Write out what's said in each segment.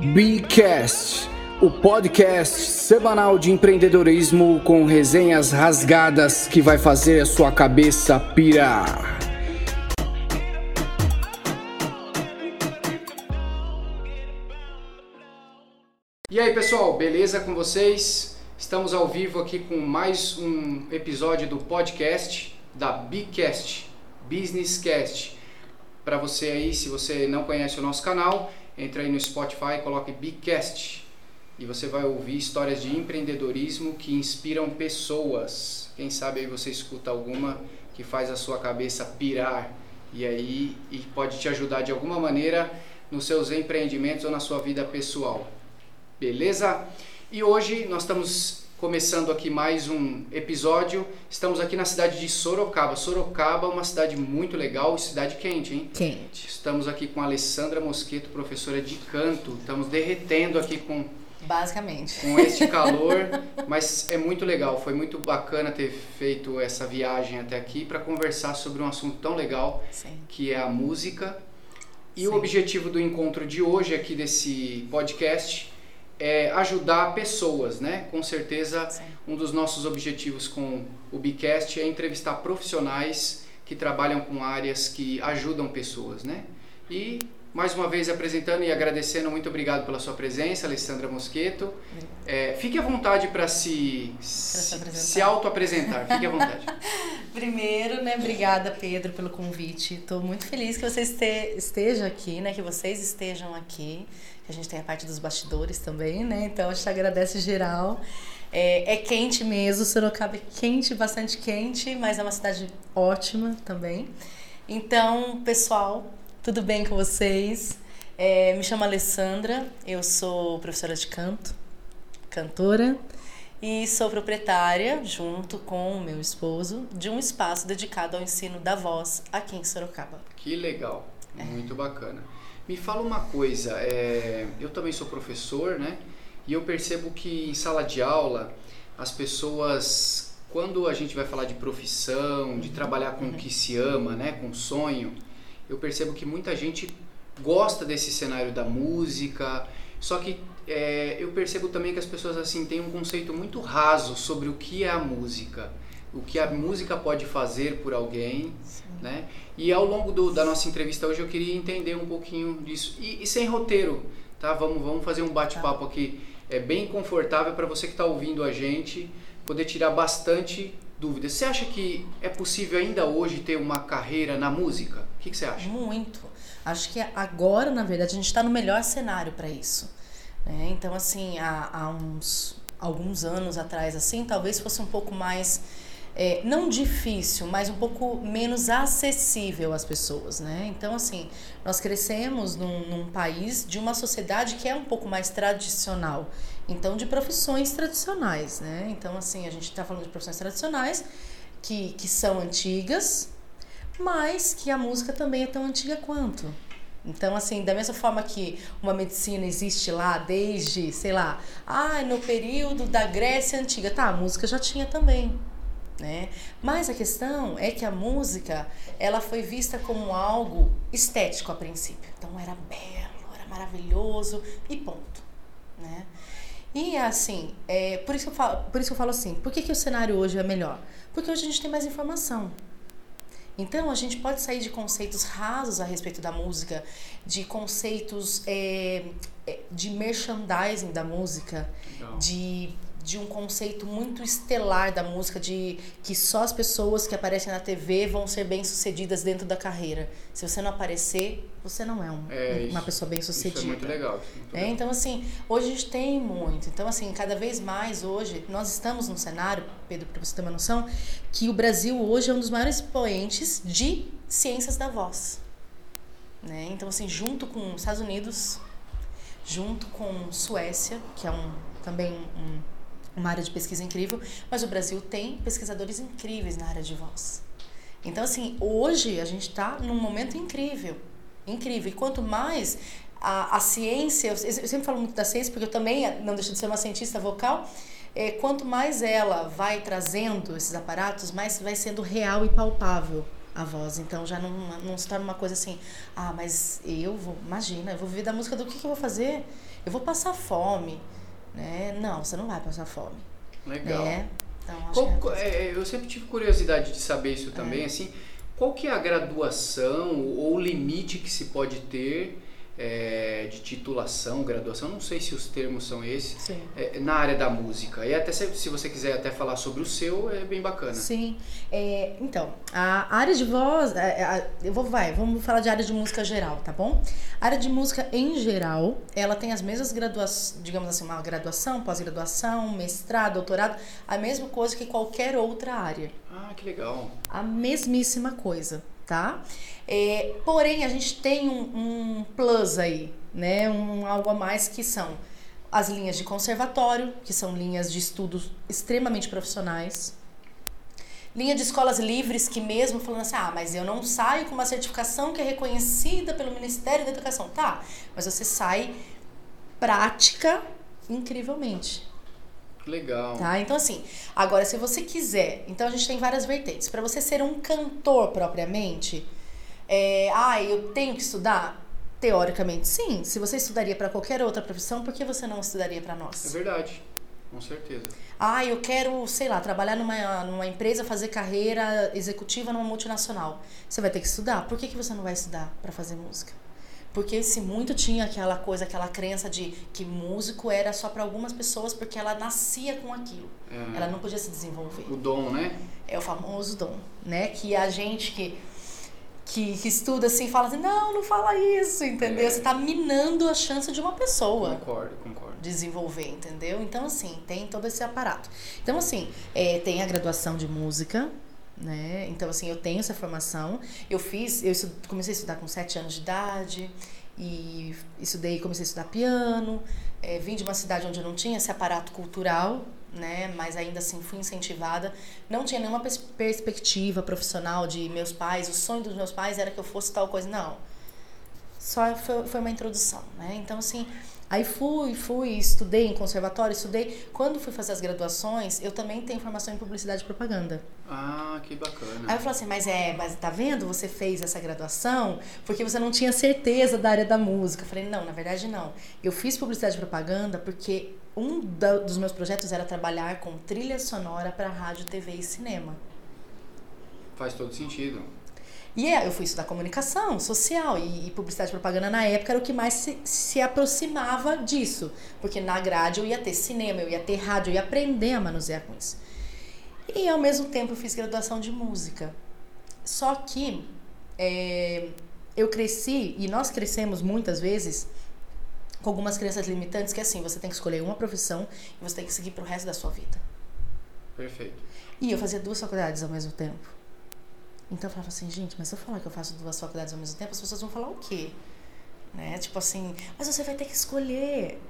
Bcast, o podcast semanal de empreendedorismo com resenhas rasgadas que vai fazer a sua cabeça pirar. E aí, pessoal, beleza com vocês? Estamos ao vivo aqui com mais um episódio do podcast da Bcast, Business Cast. Para você aí, se você não conhece o nosso canal, entra aí no Spotify, coloque Bcast e você vai ouvir histórias de empreendedorismo que inspiram pessoas. Quem sabe aí você escuta alguma que faz a sua cabeça pirar e aí e pode te ajudar de alguma maneira nos seus empreendimentos ou na sua vida pessoal. Beleza? E hoje nós estamos começando aqui mais um episódio. Estamos aqui na cidade de Sorocaba. Sorocaba é uma cidade muito legal, cidade quente, hein? Quente. Estamos aqui com a Alessandra Mosqueto, professora de canto. Estamos derretendo aqui com Basicamente. com este calor, mas é muito legal. Foi muito bacana ter feito essa viagem até aqui para conversar sobre um assunto tão legal Sim. que é a música. E Sim. o objetivo do encontro de hoje aqui desse podcast é ajudar pessoas, né? Com certeza, Sim. um dos nossos objetivos com o Bicast é entrevistar profissionais que trabalham com áreas que ajudam pessoas, né? E mais uma vez apresentando e agradecendo, muito obrigado pela sua presença, Alessandra Mosqueto. É, fique à vontade para se, se, se auto-apresentar, fique à vontade. Primeiro, né, obrigada Pedro pelo convite. Estou muito feliz que você este- esteja aqui, né, que vocês estejam aqui. A gente tem a parte dos bastidores também, né? Então a gente agradece geral. É, é quente mesmo, Sorocaba é quente, bastante quente, mas é uma cidade ótima também. Então, pessoal, tudo bem com vocês? É, me chamo Alessandra, eu sou professora de canto, cantora e sou proprietária, junto com o meu esposo, de um espaço dedicado ao ensino da voz aqui em Sorocaba. Que legal, muito bacana. Me fala uma coisa, é, eu também sou professor, né? E eu percebo que em sala de aula as pessoas, quando a gente vai falar de profissão, de trabalhar com o que se ama, né, com sonho, eu percebo que muita gente gosta desse cenário da música. Só que é, eu percebo também que as pessoas assim têm um conceito muito raso sobre o que é a música, o que a música pode fazer por alguém, né? E ao longo do- da nossa entrevista hoje eu queria entender um pouquinho disso e, e sem roteiro, tá? Vamos vamos fazer um bate-papo aqui é bem confortável para você que está ouvindo a gente poder tirar bastante dúvidas. Você acha que é possível ainda hoje ter uma carreira na música? O que, que você acha? Muito. Acho que agora, na verdade, a gente está no melhor cenário para isso. né? Então, assim, há, há uns alguns anos atrás, assim, talvez fosse um pouco mais é, não difícil, mas um pouco menos acessível às pessoas, né? Então, assim, nós crescemos num, num país de uma sociedade que é um pouco mais tradicional, então de profissões tradicionais, né? Então, assim, a gente está falando de profissões tradicionais que, que são antigas, mas que a música também é tão antiga quanto. Então, assim, da mesma forma que uma medicina existe lá desde, sei lá, ah, no período da Grécia Antiga, tá, a música já tinha também, né? Mas a questão é que a música, ela foi vista como algo estético a princípio. Então, era belo, era maravilhoso e ponto, né? E assim, é, por, isso que eu falo, por isso que eu falo assim, por que, que o cenário hoje é melhor? Porque hoje a gente tem mais informação. Então a gente pode sair de conceitos rasos a respeito da música, de conceitos é, é, de merchandising da música, Legal. de, de um conceito muito estelar da música, de que só as pessoas que aparecem na TV vão ser bem sucedidas dentro da carreira. Se você não aparecer, você não é, um- É, uma isso- pessoa bem Isso sucedida. é muito legal. é muito É, então, assim, hoje a gente tem muito. Então, assim, cada vez mais hoje, nós estamos num cenário, Pedro, para você ter uma noção, que o Brasil hoje é um dos maiores expoentes de ciências da voz. Né? Então, assim, junto com os Estados Unidos, junto com Suécia, que é um, também um- uma área de pesquisa incrível, mas o Brasil tem pesquisadores incríveis na área de voz. Então, assim, hoje a gente está num momento incrível. Incrível. E quanto mais a, a ciência, eu sempre falo muito da ciência, porque eu também não deixo de ser uma cientista vocal, é, quanto mais ela vai trazendo esses aparatos, mais vai sendo real e palpável a voz. Então já não, não se torna uma coisa assim, ah, mas eu vou, imagina, eu vou viver da música do que, que eu vou fazer? Eu vou passar fome. Né? Não, você não vai passar fome. Legal. Né? Então, qual, é, é, eu sempre tive curiosidade de saber isso também, é. assim, qual que é a graduação ou o limite que se pode ter é, de titulação, graduação, não sei se os termos são esses, é, na área da música. E até se, se, você quiser até falar sobre o seu, é bem bacana. Sim. É, então, a área de voz, a, é, a, eu vou, vai, vamos falar de área de música geral, tá bom? A área de música em geral, ela tem as mesmas graduações, digamos assim, uma graduação, pós-graduação, mestrado, doutorado, a mesma coisa que qualquer outra área. Ah, que legal. A mesmíssima coisa tá? É, porém, a gente tem um, um plus aí, né? Um algo a mais que são as linhas de conservatório, que são linhas de estudos extremamente profissionais. Linha de escolas livres, que mesmo falando assim, ah, mas eu não saio com uma certificação que é reconhecida pelo Ministério da Educação. Tá, mas você sai prática incrivelmente. Legal. Tá? Então, assim, agora, se você quiser, então a gente tem várias vertentes. Para você ser um cantor propriamente, é, ah, eu tenho que estudar? Teoricamente, sim. Se você estudaria para qualquer outra profissão, por que você não estudaria para nós? É verdade. Com certeza. Ah, eu quero, sei lá, trabalhar numa, numa empresa, fazer carreira executiva numa multinacional. Você vai ter que estudar. Por que, que você não vai estudar para fazer música? Porque se muito tinha aquela coisa, aquela crença de que músico era só para algumas pessoas porque ela nascia com aquilo. É. Ela não podia se desenvolver. O dom, né? É o famoso dom, né? Que a gente que que, que estuda assim fala assim, não, não fala isso, entendeu? É. Você está minando a chance de uma pessoa. Concordo, concordo. Desenvolver, entendeu? Então, assim, tem todo esse aparato. Então, assim, é, tem a graduação de música, né? Então, assim, eu tenho essa formação. Eu fiz, eu comecei a estudar com sete anos de idade e estudei, comecei a estudar piano. É, vim de uma cidade onde eu não tinha esse aparato cultural, né? Mas ainda assim fui incentivada. Não tinha nenhuma pers perspectiva profissional de meus pais. O sonho dos meus pais era que eu fosse tal coisa. Não. Só foi, foi uma introdução, né? Então, assim, Aí fui, fui, estudei em conservatório, estudei. Quando fui fazer as graduações, eu também tenho formação em publicidade e propaganda. Ah, que bacana. Aí eu falei assim, mas é, mas tá vendo? Você fez essa graduação porque você não tinha certeza da área da música. Eu falei, não, na verdade não. Eu fiz publicidade e propaganda porque um da, dos meus projetos era trabalhar com trilha sonora para rádio, TV e cinema. Faz todo sentido. E é, eu fui estudar comunicação social e, e, publicidade e propaganda na época era o que mais se, se aproximava disso. Porque na grade eu ia ter cinema, eu ia ter rádio, eu ia aprender a manusear com isso. E ao mesmo tempo eu fiz graduação de música. Só que é, eu cresci, e nós crescemos muitas vezes com algumas crenças limitantes que assim, você tem que escolher uma profissão e você tem que seguir pro resto da sua vida. Perfeito. E eu fazia duas faculdades ao mesmo tempo. Então eu falava assim, gente, mas se eu falar que eu faço duas faculdades ao mesmo tempo, as pessoas vão falar o quê? Né? Tipo assim, mas você vai ter que escolher.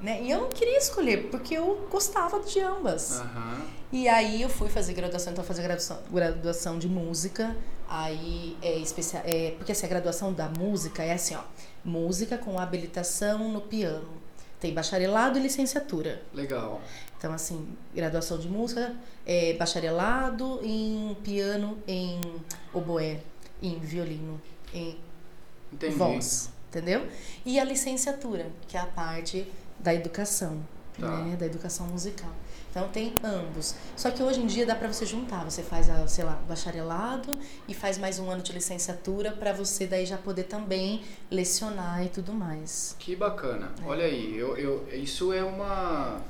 Né? E eu não queria escolher, porque eu gostava de ambas. Uhum. E aí eu fui fazer graduação, então fazer graduação, graduação de música. Aí é especial. É, porque assim, a graduação da música é assim, ó. Música com habilitação no piano. Tem bacharelado e licenciatura. Legal. Então, assim, graduação de música, é, bacharelado em piano, em oboé, em violino, em Entendi. voz, entendeu? E a licenciatura, que é a parte da educação, tá. né, da educação musical. Então tem ambos. Só que hoje em dia dá para você juntar. Você faz, a, sei lá, bacharelado e faz mais um ano de licenciatura para você daí já poder também lecionar e tudo mais. Que bacana. É. Olha aí, eu, eu, isso é uma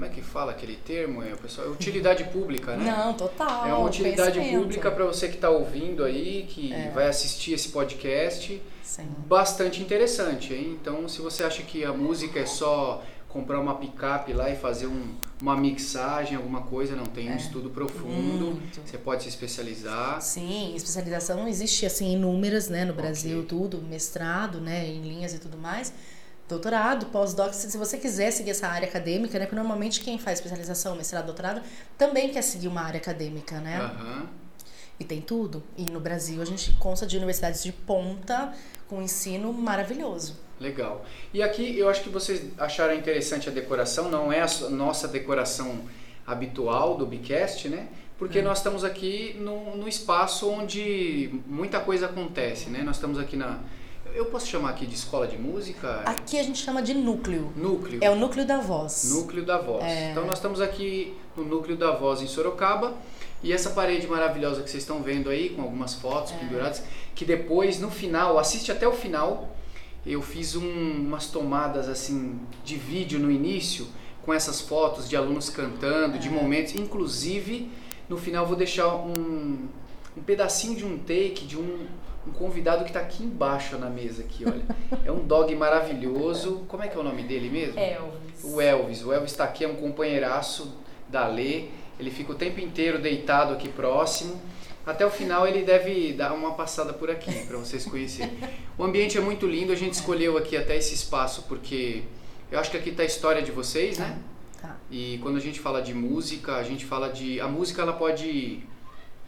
como é que fala aquele termo, é, pessoal? É utilidade pública, né? Não, total. É uma utilidade pública para você que está ouvindo aí, que é. vai assistir esse podcast. Sim. Bastante interessante, hein? Então, se você acha que a música é só comprar uma picape lá e fazer um, uma mixagem, alguma coisa, não tem um é. estudo profundo. Muito. Você pode se especializar. Sim, especialização não existe assim inúmeras, né, no Brasil, okay. tudo, mestrado, né, em linhas e tudo mais doutorado, pós-doc, se você quiser seguir essa área acadêmica, né? Porque normalmente quem faz especialização, mestrado, doutorado, também quer seguir uma área acadêmica, né? Uhum. E tem tudo. E no Brasil a gente consta de universidades de ponta com ensino maravilhoso. Legal. E aqui eu acho que vocês acharam interessante a decoração, não é a nossa decoração habitual do Bicast, né? porque nós estamos aqui no, no espaço onde muita coisa acontece, né? Nós estamos aqui na eu posso chamar aqui de escola de música? Aqui a gente chama de núcleo. Núcleo. É o núcleo da voz. Núcleo da voz. É... Então nós estamos aqui no núcleo da voz em Sorocaba e essa parede maravilhosa que vocês estão vendo aí com algumas fotos é. penduradas, que depois no final, assiste até o final. Eu fiz um, umas tomadas assim de vídeo no início com essas fotos de alunos cantando, é. de momentos, inclusive no final vou deixar um, um pedacinho de um take de um um convidado que está aqui embaixo na mesa aqui, olha. É um dog maravilhoso. Como é que é o nome dele mesmo? Elvis. O Elvis. O Elvis está aqui, é um companheiraço da Lê. Ele fica o tempo inteiro deitado aqui próximo. Até o final ele deve dar uma passada por aqui para vocês conhecerem. O ambiente é muito lindo. A gente escolheu aqui até esse espaço porque eu acho que aqui está a história de vocês, né? Tá. E quando a gente fala de música, a gente fala de a música ela pode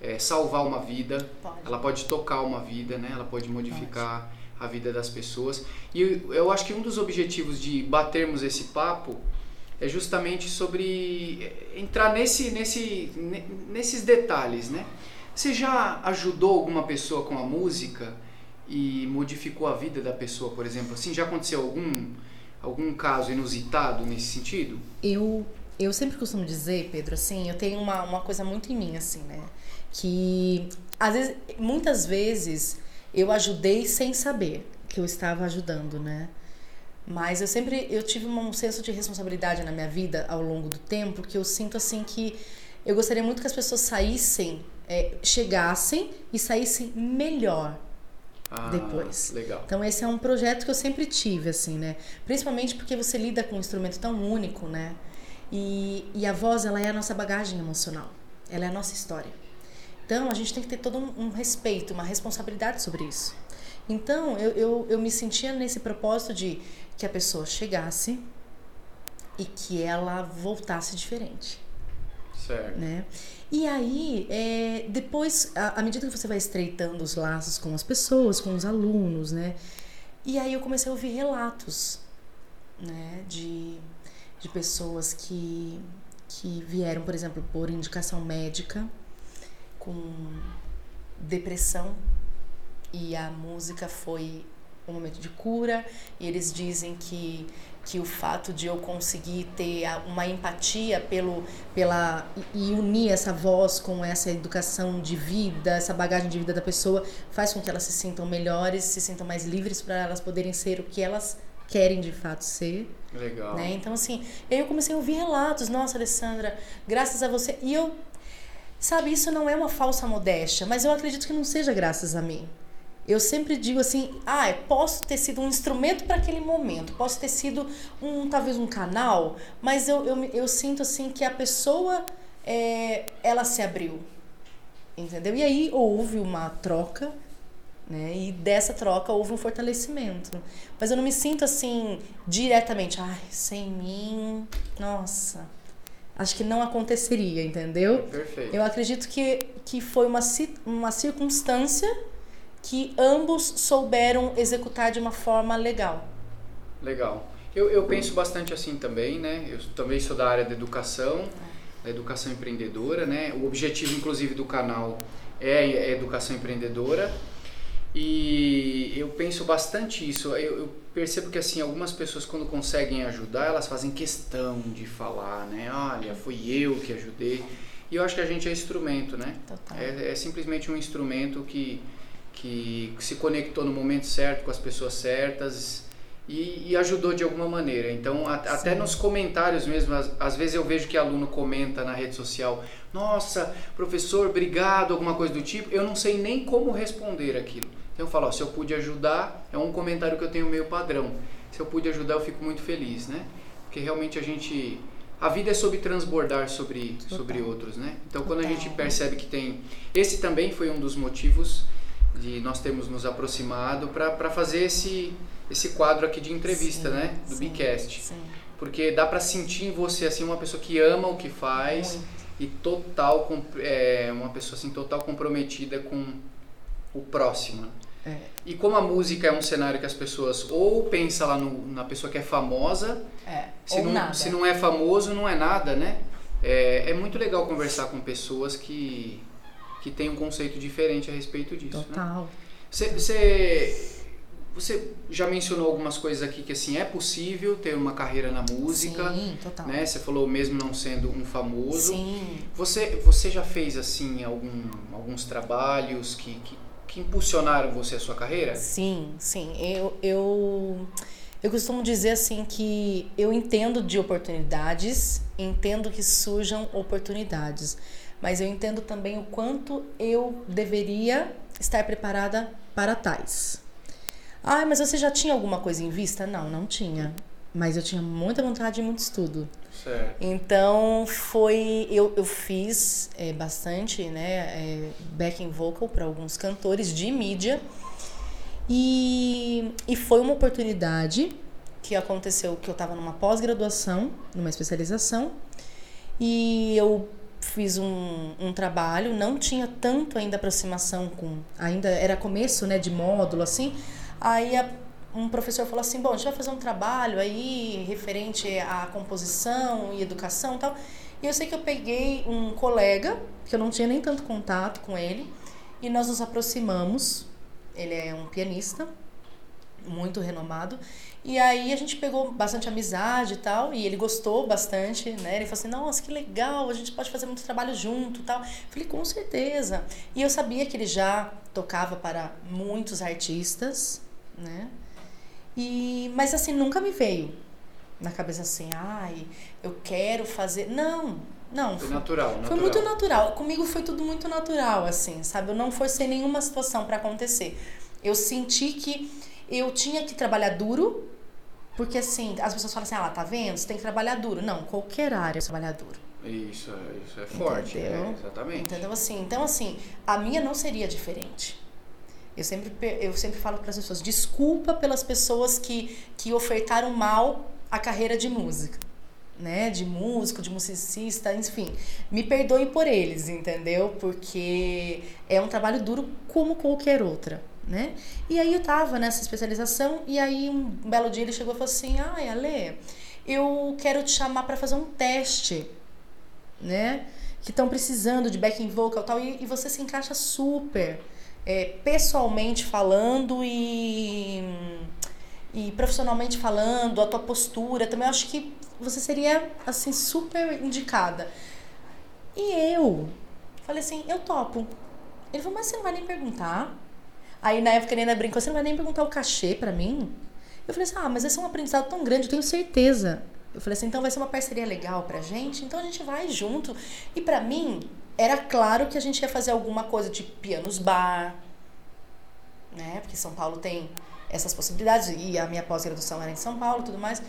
é, salvar uma vida, pode. ela pode tocar uma vida, né? ela pode modificar pode. a vida das pessoas. E eu, eu acho que um dos objetivos de batermos esse papo é justamente sobre é, entrar nesse, nesse, nesses detalhes. Né? Você já ajudou alguma pessoa com a música e modificou a vida da pessoa, por exemplo? Assim, já aconteceu algum, algum caso inusitado nesse sentido? Eu, eu sempre costumo dizer, Pedro, assim, eu tenho uma, uma coisa muito em mim, assim, né? Que às vezes, muitas vezes eu ajudei sem saber que eu estava ajudando, né? Mas eu sempre eu tive um senso de responsabilidade na minha vida ao longo do tempo que eu sinto assim que eu gostaria muito que as pessoas saíssem, é, chegassem e saíssem melhor ah, depois. Legal. Então esse é um projeto que eu sempre tive assim, né? Principalmente porque você lida com um instrumento tão único, né? E, e a voz ela é a nossa bagagem emocional, ela é a nossa história. Então, a gente tem que ter todo um, um respeito, uma responsabilidade sobre isso. Então, eu, eu, eu me sentia nesse propósito de que a pessoa chegasse e que ela voltasse diferente. Certo. Né? E aí, é, depois, à, medida que você vai estreitando os laços com as pessoas, com os alunos, né? E aí eu comecei a ouvir relatos, né? De, de pessoas que, que vieram, por exemplo, por indicação médica, com depressão e a música foi um momento de cura. E eles dizem que que o fato de eu conseguir ter uma empatia pelo pela e unir essa voz com essa educação de vida, essa bagagem de vida da pessoa faz com que elas se sintam melhores, se sintam mais livres para elas poderem ser o que elas querem de fato ser. Legal. Né? Então assim, eu comecei a ouvir relatos, nossa, Alessandra, graças a você. E eu Sabe, isso não é uma falsa modéstia, mas eu acredito que não seja graças a mim. Eu sempre digo assim, ah, posso ter sido um instrumento para aquele momento, posso ter sido um talvez um canal, mas eu, eu, eu sinto assim que a pessoa é, ela se abriu, entendeu? E aí houve uma troca, né? E dessa troca houve um fortalecimento. Mas eu não me sinto assim diretamente, ai, sem mim, nossa acho que não aconteceria, entendeu? Perfeito. Eu acredito que, que foi uma, uma circunstância que ambos souberam executar de uma forma legal. Legal. Eu, eu penso bastante assim também, né? Eu também sou da área da educação, da educação empreendedora, né? O objetivo, inclusive, do canal é a educação empreendedora. E eu penso bastante isso. Eu, eu, percebo que assim algumas pessoas quando conseguem ajudar, elas fazem questão de falar, né? Olha, fui eu que ajudei. E eu acho que a gente é instrumento, né? É, é, simplesmente um instrumento que, que se conectou no momento certo com as pessoas certas e, e ajudou de alguma maneira. Então, a, até nos comentários mesmo, às, às, vezes eu vejo que aluno comenta na rede social: Nossa, professor, obrigado, alguma coisa do tipo. Eu não sei nem como responder aquilo. Então eu falo, ó, se eu pude ajudar, é um comentário que eu tenho meio padrão. Se eu pude ajudar, eu fico muito feliz, né? Porque realmente a gente a vida é sobre transbordar sobre sobre outros, né? Então quando a gente percebe que tem esse também foi um dos motivos de nós termos nos aproximado para fazer esse esse quadro aqui de entrevista, sim, né, do Bicast. Porque dá para sentir em você assim uma pessoa que ama o que faz Muito. e total é, uma pessoa assim total comprometida com o próximo. Né? É. E como a música é um cenário que as pessoas ou pensam lá no, na pessoa que é famosa, é. se, não, nada. se não é famoso, não é nada, né? é, é muito legal conversar com pessoas que, que têm um conceito diferente a respeito disso. Né? Total. Você, você, você já mencionou algumas coisas aqui que assim é possível ter uma carreira na música. Sim, total. Né? Você falou mesmo não sendo um famoso. Sim. Você, você já fez assim algum, alguns trabalhos que, que, que impulsionaram você a sua carreira? Sim, sim. Eu, eu, eu costumo dizer assim que eu entendo de oportunidades, entendo que surjam oportunidades, mas eu entendo também o quanto eu deveria estar preparada para tais. Ah, mas você já tinha alguma coisa em vista? Não, não tinha. Mas eu tinha muita vontade e muito estudo. Certo. Então foi. Eu, eu fiz é, bastante, né? É, backing vocal para alguns cantores de mídia. E, e foi uma oportunidade que aconteceu que eu estava numa pós-graduação, numa especialização, e eu fiz um, um trabalho, não tinha tanto ainda aproximação com. Ainda era começo né, de módulo, assim. Aí a, um professor falou assim: bom, a gente vai fazer um trabalho aí referente à composição e educação e tal. E eu sei que eu peguei um colega, que eu não tinha nem tanto contato com ele, e nós nos aproximamos. Ele é um pianista, muito renomado. E aí a gente pegou bastante amizade e tal, e ele gostou bastante, né? Ele falou assim: "Nossa, que legal, a gente pode fazer muito trabalho junto", e tal. Falei: "Com certeza". E eu sabia que ele já tocava para muitos artistas, né? E mas assim, nunca me veio na cabeça assim: "Ai, eu quero fazer". Não, não, Foi natural, foi natural. muito natural. Comigo foi tudo muito natural, assim, sabe? Eu não forcei nenhuma situação para acontecer. Eu senti que eu tinha que trabalhar duro, porque assim, as pessoas falam assim, ah, tá vendo? Você tem que trabalhar duro. Não, qualquer área é trabalhar duro. Isso, é- isso é forte, Entendeu? é, exatamente. Entendeu assim? Então, assim, a minha não seria diferente. Eu sempre, eu sempre falo para as pessoas, desculpa pelas pessoas que, que ofertaram mal a carreira de música. Né, de músico, de musicista, enfim, me perdoem por eles, entendeu? Porque é um trabalho duro como qualquer outra, né? E aí eu tava nessa especialização e aí um belo dia ele chegou e falou assim: "Ai, Ale, eu quero te chamar para fazer um teste, né? Que estão precisando de backing vocal tal e, e você se encaixa super é, pessoalmente falando e e profissionalmente falando, a tua postura, também eu acho que você seria assim super indicada. E eu falei assim, eu topo. Ele falou, mas você não vai nem perguntar? Aí na época ele ainda brincou, você não vai nem perguntar o cachê pra mim? Eu falei assim, ah, mas esse é um aprendizado tão grande, eu tenho certeza. Eu falei assim, então vai ser uma parceria legal pra gente, então a gente vai junto. E pra mim, era claro que a gente ia fazer alguma coisa de pianos bar, né? Porque São Paulo tem essas possibilidades e a minha pós-graduação era em São Paulo e tudo mais.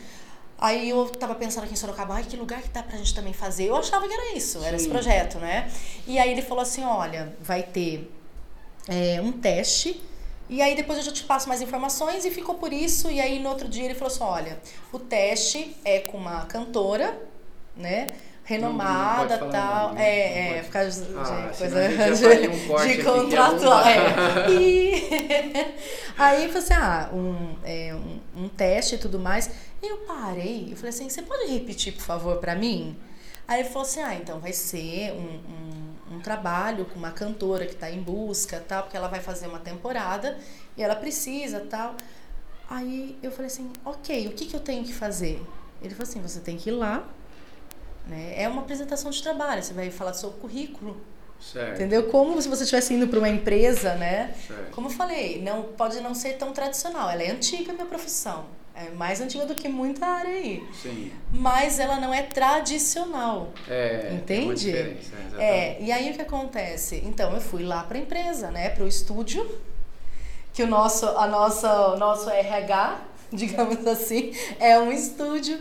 Aí eu tava pensando aqui em Sorocaba, ai, que lugar que dá pra gente também fazer? Eu achava que era isso, era esse Sim. projeto, né? E aí ele falou assim, olha, vai ter é, um teste e aí depois eu já te passo mais informações e ficou por isso. E aí no outro dia ele falou assim, olha, o teste é com uma cantora, né? Renomada, Não- não pode falar tal. nome, é, é, pode. por causa de Ah, coisa de, um de contratual. É. E aí falei assim, ah, um, é, um, um teste e tudo mais. E eu parei, eu falei assim, você pode repetir, por favor, pra mim? Aí ele falou assim, ah, então vai ser um, um, um trabalho com uma cantora que tá em busca, tal, porque ela vai fazer uma temporada e ela precisa, tal. Aí eu falei assim, ok, o que, que eu tenho que fazer? Ele falou assim, você tem que ir lá, né? É uma apresentação de trabalho, você vai falar do seu currículo, Certo, entendeu? Como se você estivesse indo para uma empresa, né? certo. Como eu falei, não pode não ser tão tradicional. Ela é antiga, a minha profissão. É mais antiga do que muita área aí. Sim. Mas ela não é tradicional. É, uma Entende? diferença, exatamente. É, e aí o que acontece? Então eu fui lá para a empresa, né, para o estúdio, que o nosso, a nossa, o nosso RH, digamos assim, é um estúdio.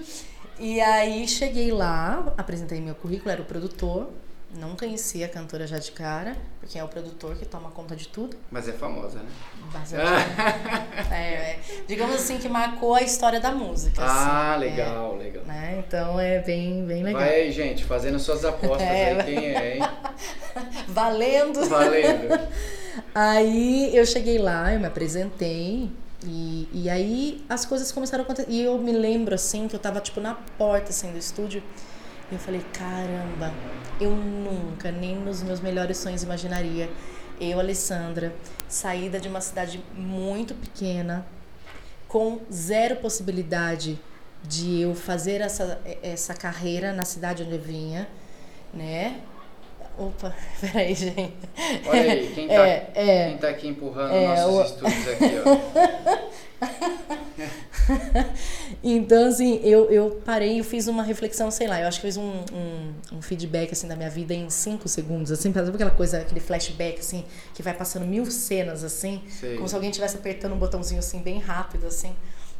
E aí cheguei lá, apresentei meu currículo, era o produtor, não conhecia a cantora já de cara, porque é o produtor que toma conta de tudo. Mas é famosa, né? Bastante. é, é, digamos assim que marcou a história da música. ah, assim, legal, legal. é, né? Então é bem, bem legal. Vai aí, gente, fazendo suas apostas É. aí, quem é, hein? Valendo! Valendo. Aí eu cheguei lá, eu me apresentei e, e aí as coisas começaram a acontecer. E eu me lembro assim que eu tava tipo na porta assim do estúdio E eu falei, caramba, eu nunca, nem nos meus melhores sonhos imaginaria, eu, Alessandra, saída de uma cidade muito pequena, com zero possibilidade de eu fazer essa, essa carreira na cidade onde eu vinha, né? Opa, peraí, gente. Olha aí, quem tá, é, é, quem tá aqui empurrando é, nossos o... estúdios aqui, ó. então, assim, eu, eu parei e fiz uma reflexão, sei lá, eu acho que fiz um, um, um, feedback, assim, da minha vida em cinco segundos, assim, sabe aquela coisa, aquele flashback, assim, que vai passando mil cenas, assim, Sei. como se alguém estivesse apertando um botãozinho, assim, bem rápido, assim.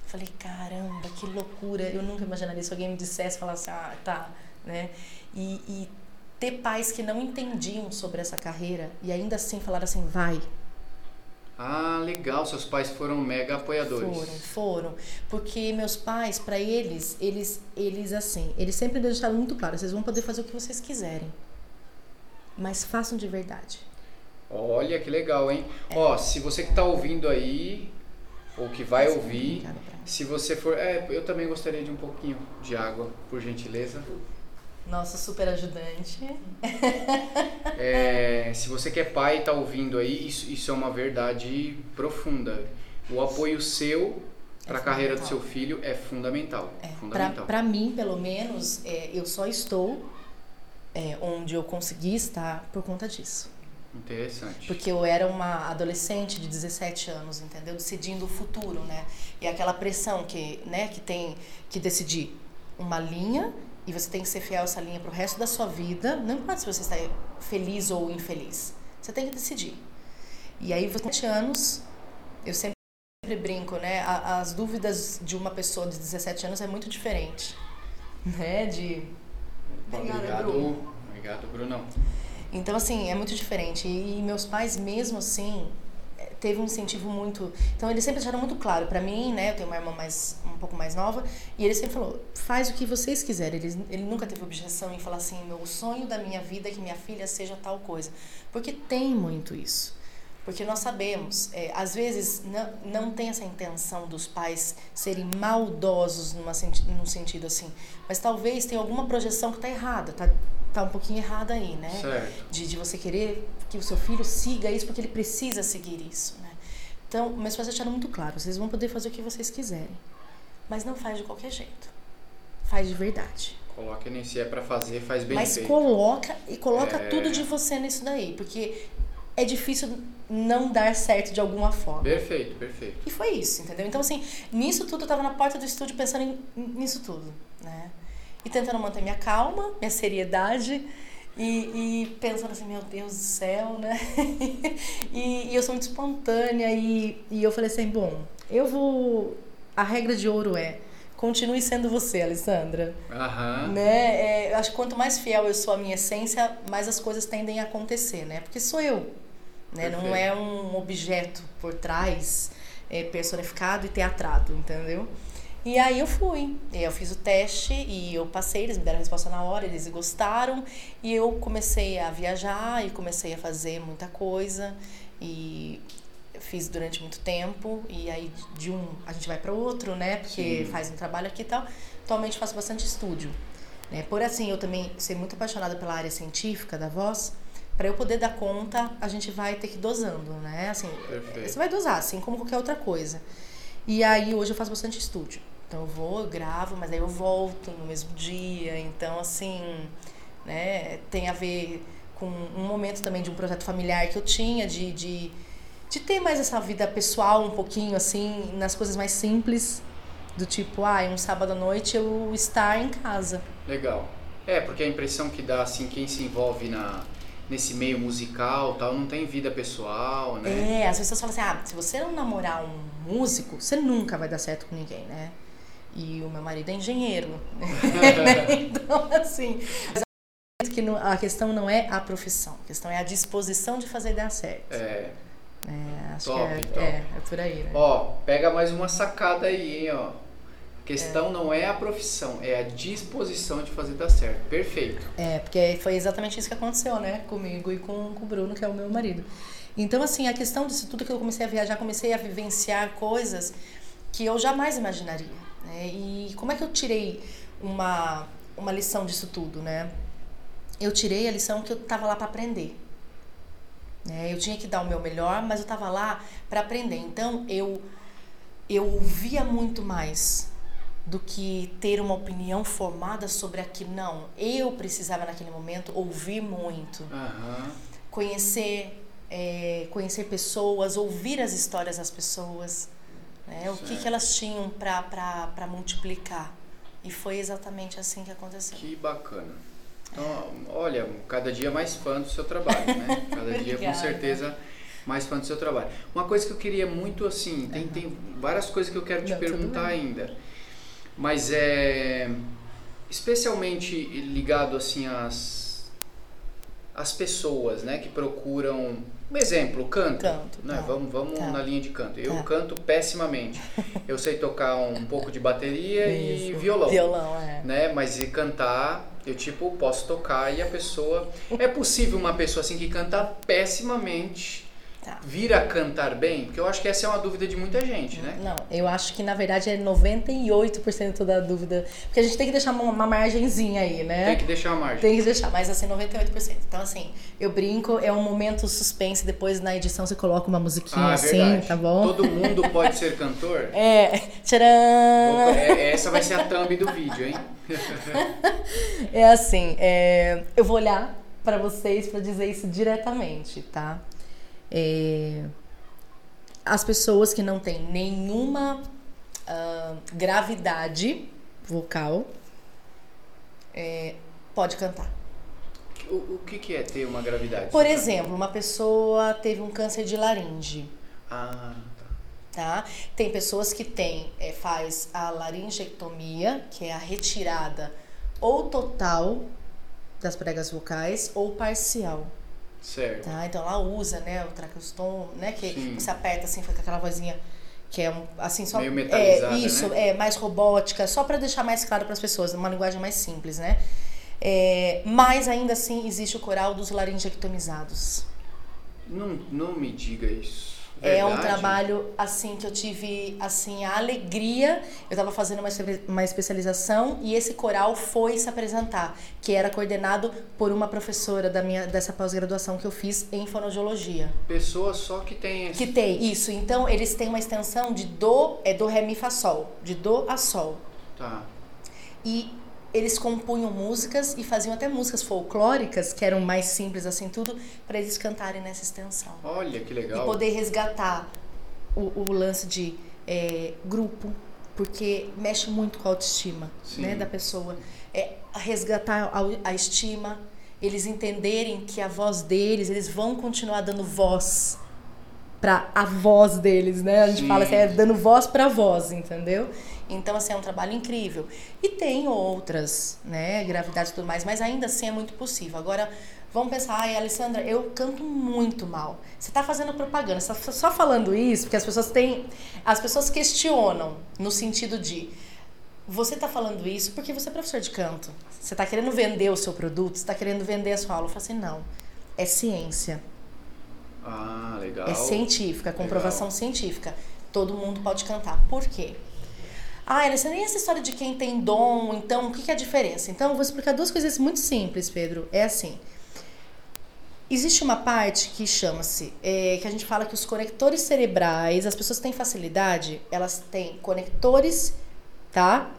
Falei, caramba, que loucura, eu nunca imaginaria se alguém me dissesse, falasse, ah, tá, né? E, e ter pais que não entendiam sobre essa carreira e ainda assim falaram assim, vai. Ah, legal, seus pais foram mega apoiadores. Foram, foram, porque meus pais, para eles, eles, eles assim, eles sempre deixaram muito claro, vocês vão poder fazer o que vocês quiserem, mas façam de verdade. Olha que legal, hein? É. Ó, se você que tá ouvindo aí, ou que vai ouvir, se você for, é, eu também gostaria de um pouquinho de água, por gentileza nosso super ajudante. É, se você que é pai e está ouvindo aí, isso, isso é uma verdade profunda. O apoio seu para a é carreira do seu filho é fundamental. É, fundamental. Para mim, pelo menos, é, eu só estou é, onde eu consegui estar por conta disso. Interessante. Porque eu era uma adolescente de 17 anos, entendeu? Decidindo o futuro, né? E aquela pressão que, né, que tem que decidir uma linha e você tem que ser fiel a essa linha para o resto da sua vida. Não importa se você está feliz ou infeliz. Você tem que decidir. E aí, você anos, eu sempre brinco, né? As dúvidas de uma pessoa de 17 anos é muito diferente. Né? De. Obrigado, Bruno. Obrigado, Bruno. Então, assim, é muito diferente. E meus pais, mesmo assim, teve um incentivo muito. Então ele sempre deixaram muito claro para mim, né? Eu tenho uma irmã mais pouco mais nova e ele sempre falou: faz o que vocês quiserem. Ele, ele nunca teve objeção em falar assim: meu sonho da minha vida é que minha filha seja tal coisa, porque tem muito isso. Porque nós sabemos, é, às vezes não, não tem essa intenção dos pais serem maldosos numa, num sentido assim, mas talvez tenha alguma projeção que está errada, tá, tá um pouquinho errada aí, né? Certo. De, de você querer que o seu filho siga isso porque ele precisa seguir isso, né? Então, meus pais deixaram muito claro, vocês vão poder fazer o que vocês quiserem, mas não faz de qualquer jeito. Faz de verdade. Coloca nem se é para fazer, faz bem mas feito. Mas coloca e coloca é... tudo de você nisso daí, porque é difícil não dar certo de alguma forma. Perfeito, perfeito. E foi isso, entendeu? Então, assim, nisso tudo eu tava na porta do estúdio pensando em, nisso tudo, né? e tentando manter minha calma, minha seriedade. E, e, pensando assim, meu Deus do céu, né? e, e, eu sou muito espontânea e, e eu falei assim, bom, eu vou... A regra de ouro é, continue sendo você, Alessandra. Aham. Né? É, acho que quanto mais fiel eu sou à minha essência, mais as coisas tendem a acontecer, né? Porque sou eu, né? Não é um objeto por trás é, personificado e teatrado, entendeu? E aí eu fui, eu fiz o teste e eu passei, eles me deram a resposta na hora, eles gostaram e eu comecei a viajar e comecei a fazer muita coisa e fiz durante muito tempo e aí de um a gente vai para outro, né? Porque Sim. faz um trabalho aqui e tal. Atualmente faço bastante estúdio, né? Por assim, eu também ser muito apaixonada pela área científica da voz, para eu poder dar conta, a gente vai ter que ir dosando, né? Assim, Perfeito. você vai dosar, assim como qualquer outra coisa. E aí hoje eu faço bastante estúdio. Então eu vou, eu gravo, mas aí eu volto no mesmo dia. Então, assim, né, tem a ver com um momento também de um projeto familiar que eu tinha, de, de, de ter mais essa vida pessoal um pouquinho, assim, nas coisas mais simples. Do tipo, ah, um sábado à noite eu estar em casa. Legal. É, porque a impressão que dá, assim, quem se envolve na, nesse meio musical tal, não tem vida pessoal, né? É, as pessoas falam assim, ah, se você não namorar um músico, você nunca vai dar certo com ninguém, né? E o meu marido é engenheiro. então, assim. que a questão não é a profissão, a questão é a disposição de fazer dar certo. É. É, acho top, que é, top. É, é por aí, né? Ó, pega mais uma sacada aí, hein, ó. A questão é. não é a profissão, é a disposição de fazer dar certo. Perfeito. É, porque foi exatamente isso que aconteceu, né? Comigo e com, com o Bruno, que é o meu marido. Então, assim, a questão disso tudo que eu comecei a viajar, comecei a vivenciar coisas que eu jamais imaginaria. Né? E como é que eu tirei uma, uma lição disso tudo, né? Eu tirei a lição que eu tava lá para aprender. Né? Eu tinha que dar o meu melhor, mas eu tava lá para aprender. Então eu eu ouvia muito mais do que ter uma opinião formada sobre aquilo. Não, eu precisava naquele momento ouvir muito, Aham. conhecer, é, conhecer pessoas, ouvir as histórias das pessoas, né? o que, que elas tinham para multiplicar. E foi exatamente assim que aconteceu. Que bacana. Então, olha, cada dia mais fã do seu trabalho, né? Cada dia com certeza mais fã do seu trabalho. Uma coisa que eu queria muito assim, tem, tem várias coisas que eu quero te Não, perguntar ainda. Mas é especialmente ligado assim às às pessoas, né, que procuram um exemplo, canto, Canto, né? tá. Vamos, vamos Tá. na linha de canto. Eu Tá. canto pessimamente. Eu sei tocar um pouco de bateria e violão Violão, é. né? Mas e cantar, eu tipo posso tocar e a pessoa é possível uma pessoa assim que canta pessimamente Tá. vir a cantar bem? Porque eu acho que essa é uma dúvida de muita gente, né? Não, eu acho que na verdade é 98% da dúvida. Porque a gente tem que deixar uma, uma margenzinha aí, né? Tem que deixar a margem. Tem que deixar, mas assim, 98%. Então, assim, eu brinco, é um momento suspense, depois na edição você coloca uma musiquinha Ah, é assim, verdade. tá bom? Todo mundo pode ser cantor? É, tcharam! é- essa vai ser a thumb do vídeo, hein? É assim, é, eu vou olhar pra vocês pra dizer isso diretamente, tá? É, as pessoas que não têm nenhuma ah, gravidade vocal é, pode cantar. O, o que, que é ter uma gravidade? Por exemplo, uma pessoa teve um câncer de laringe. Ah, tá. tá? Tem pessoas que têm, é, faz a laringectomia, que é a retirada ou total das pregas vocais ou parcial, Certo. tá? Então ela usa, né, o traqueostom, né, que Sim. você aperta assim, fica aquela vozinha que é um, assim só Meio metalizada, é isso, né? é mais robótica, só para deixar mais claro para as pessoas, uma linguagem mais simples, né? É, mas ainda assim existe o coral dos laringectomizados. Não, não me diga isso. É um Verdade? trabalho assim que eu tive assim a alegria. Eu estava fazendo uma, uma especialização e esse coral foi se apresentar, que era coordenado por uma professora da minha dessa pós-graduação que eu fiz em fonoaudiologia. Pessoa só que tem esse... Que tem isso. Então eles têm uma extensão de do é do ré mi fá sol, de do a sol. Tá. E eles compunham músicas e faziam até músicas folclóricas, que eram mais simples assim tudo, para eles cantarem nessa extensão. Olha que legal. E poder resgatar o, o lance de é, grupo, porque mexe muito com a autoestima Sim. né, da pessoa. É, resgatar a, a estima, eles entenderem que a voz deles, eles vão continuar dando voz para a voz deles, né? A gente Sim. fala assim, é dando voz para voz, entendeu? Então, assim, é um trabalho incrível. E tem outras, né, gravidades e tudo mais, mas ainda assim é muito possível. Agora, vamos pensar, ai, Alessandra, eu canto muito mal. Você tá fazendo propaganda, você tá só falando isso, porque as pessoas têm. As pessoas questionam no sentido de. Você tá falando isso porque você é professor de canto. Você tá querendo vender o seu produto, você tá querendo vender a sua aula. Eu falo assim, não. É ciência. Ah, legal. É científica, é comprovação científica. Todo mundo pode cantar. Por quê? Ah, Alessandra, e essa história de quem tem dom, então, o que, que é a diferença? Então, eu vou explicar duas coisas muito simples, Pedro. É assim. Existe uma parte que chama-se, é, que a gente fala que os conectores cerebrais, as pessoas têm facilidade, elas têm conectores, tá?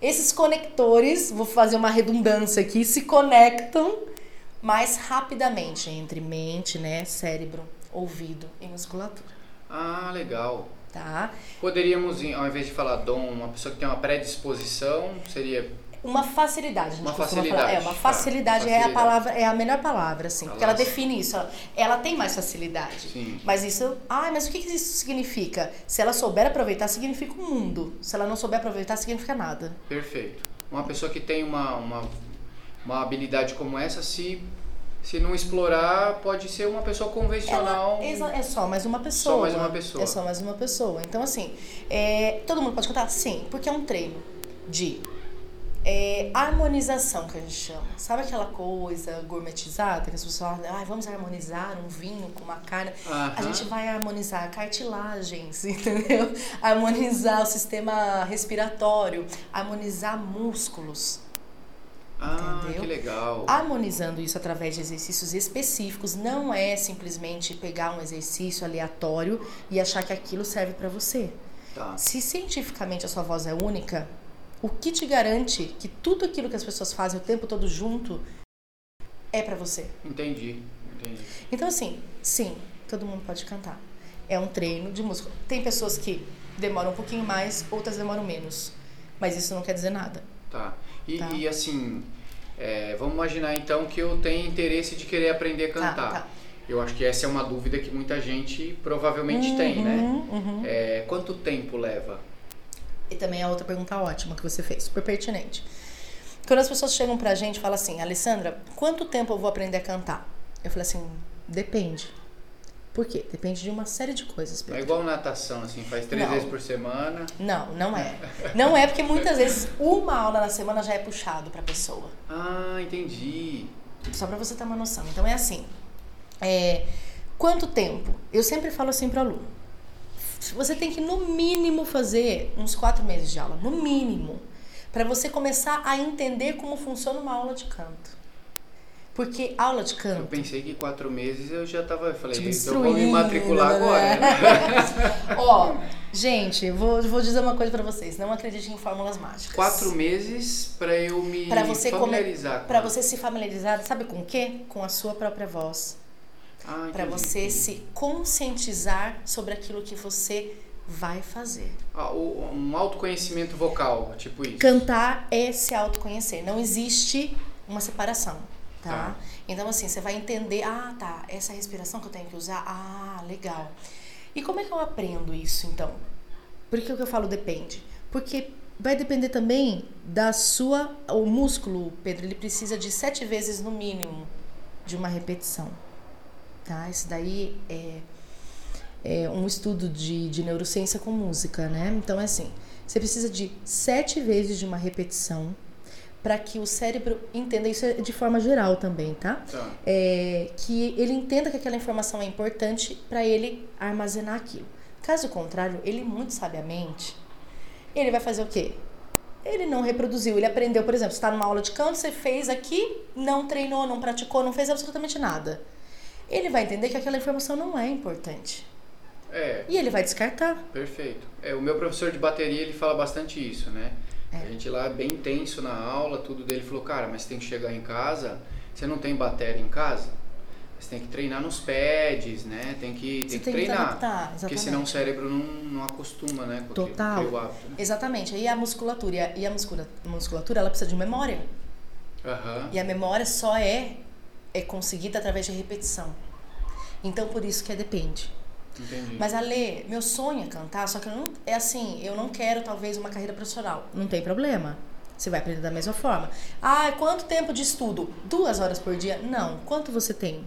Esses conectores, vou fazer uma redundância aqui, se conectam mais rapidamente entre mente, né, cérebro, ouvido e musculatura, Ah, legal. tá? Poderíamos, ao invés de falar dom, uma pessoa que tem uma predisposição, seria Uma facilidade, Uma facilidade, falar. É, uma tá. facilidade, é a palavra, é a melhor palavra, assim, porque ela define isso. Ela, ela tem mais facilidade. Sim. Mas isso. Ah, mas o que, que isso significa? Se ela souber aproveitar, significa o mundo. Se ela não souber aproveitar, significa nada. perfeito. Uma pessoa que tem uma, uma, uma habilidade como essa, se, se não explorar, pode ser uma pessoa convencional. Ela- exa- é só mais uma pessoa. mais uma pessoa. É só mais uma pessoa. Então, assim, é, todo mundo pode cantar? Sim, porque é um treino de é, harmonização que a gente chama. Sabe aquela coisa gourmetizada que as pessoas falam, ah, vamos harmonizar um vinho com uma carne? A gente vai harmonizar cartilagens, entendeu? Harmonizar o sistema respiratório, harmonizar músculos. Ah, entendeu? que legal. Harmonizando isso através de exercícios específicos não é simplesmente pegar um exercício aleatório e achar que aquilo serve para você. Tá. Se cientificamente a sua voz é única, o que te garante que tudo aquilo que as pessoas fazem o tempo todo junto é para você? Entendi, entendi. Então, assim, sim, todo mundo pode cantar. É um treino de música. Tem pessoas que demoram um pouquinho mais, outras demoram menos. Mas isso não quer dizer nada. Tá. E, Tá. e assim, é, vamos imaginar então que eu tenho interesse de querer aprender a cantar. Tá, tá. Eu acho que essa é uma dúvida que muita gente provavelmente tem, né? Uhum, uhum. É, quanto tempo leva? E também a outra pergunta ótima que você fez, super pertinente. Quando as pessoas chegam pra gente e falam assim, Alessandra, quanto tempo eu vou aprender a cantar? Eu falei assim, depende. Por quê? Depende de uma série de coisas. É Pedro. igual natação, assim, faz três Não. vezes por semana. Não, não é. Não é porque muitas vezes uma aula na semana já é puxado pra pessoa. Ah, entendi. Só pra você ter uma noção. Então é assim. é, quanto tempo? Eu sempre falo assim pro aluno. Você tem que no mínimo fazer uns quatro meses de aula, no mínimo, Pra você começar a entender como funciona uma aula de canto. Porque aula de Eu canto. pensei que quatro meses eu já tava. Eu falei, Tipo, então eu vou me matricular né? agora. Né? Ó, gente, vou, vou dizer uma coisa pra vocês. Não acredite em fórmulas mágicas. Quatro meses pra eu me Pra você familiarizar com Pra ela. você se familiarizar, sabe com o quê? Com a sua própria voz. Ah, Pra entendi, você se conscientizar sobre aquilo que você vai fazer. Ah, o- um autoconhecimento vocal, tipo isso. Cantar é se autoconhecer. Não existe uma separação, tá? Tá. Então, assim, você vai entender, ah, tá, essa respiração que eu tenho que usar, ah, legal. E como é que eu aprendo isso, então? Por que que eu falo depende? Porque vai depender também da sua... O músculo, Pedro, ele precisa de sete vezes no mínimo de uma repetição, tá? Isso daí é é, um estudo de, de neurociência com música, né? Então é assim, você precisa de sete vezes de uma repetição para que o cérebro entenda isso é de forma geral também, tá? Tá. É, que ele entenda que aquela informação é importante para ele armazenar aquilo. Caso contrário, ele muito sabiamente, ele vai fazer o quê? Ele não reproduziu, ele aprendeu, por exemplo, está numa aula de canto, você fez aqui, não treinou, não praticou, não fez absolutamente nada. Ele vai entender que aquela informação não é importante. É, E ele vai descartar. perfeito. É, o meu professor de bateria, ele fala bastante isso, né? É. A gente lá bem tenso na aula, tudo dele falou, cara, mas você tem que chegar em casa, você não tem bateria em casa? Você tem que treinar nos pads, né? Tem que, tem que tem que treinar. adaptar, porque senão o cérebro não, não acostuma, né? Com Total. aquele hábito, né? Exatamente. Aí a musculatura. E a, e a muscula- musculatura, ela precisa de memória. Aham. E a memória só é, é conseguida através de repetição. Então, por isso que é depende. Entendi. Mas, Ale, meu sonho é cantar, só que não, é assim, eu não quero, talvez, uma carreira profissional. Não tem problema. Você vai aprender da mesma forma. Ah, quanto tempo de estudo? Duas horas por dia? Não. Quanto você tem?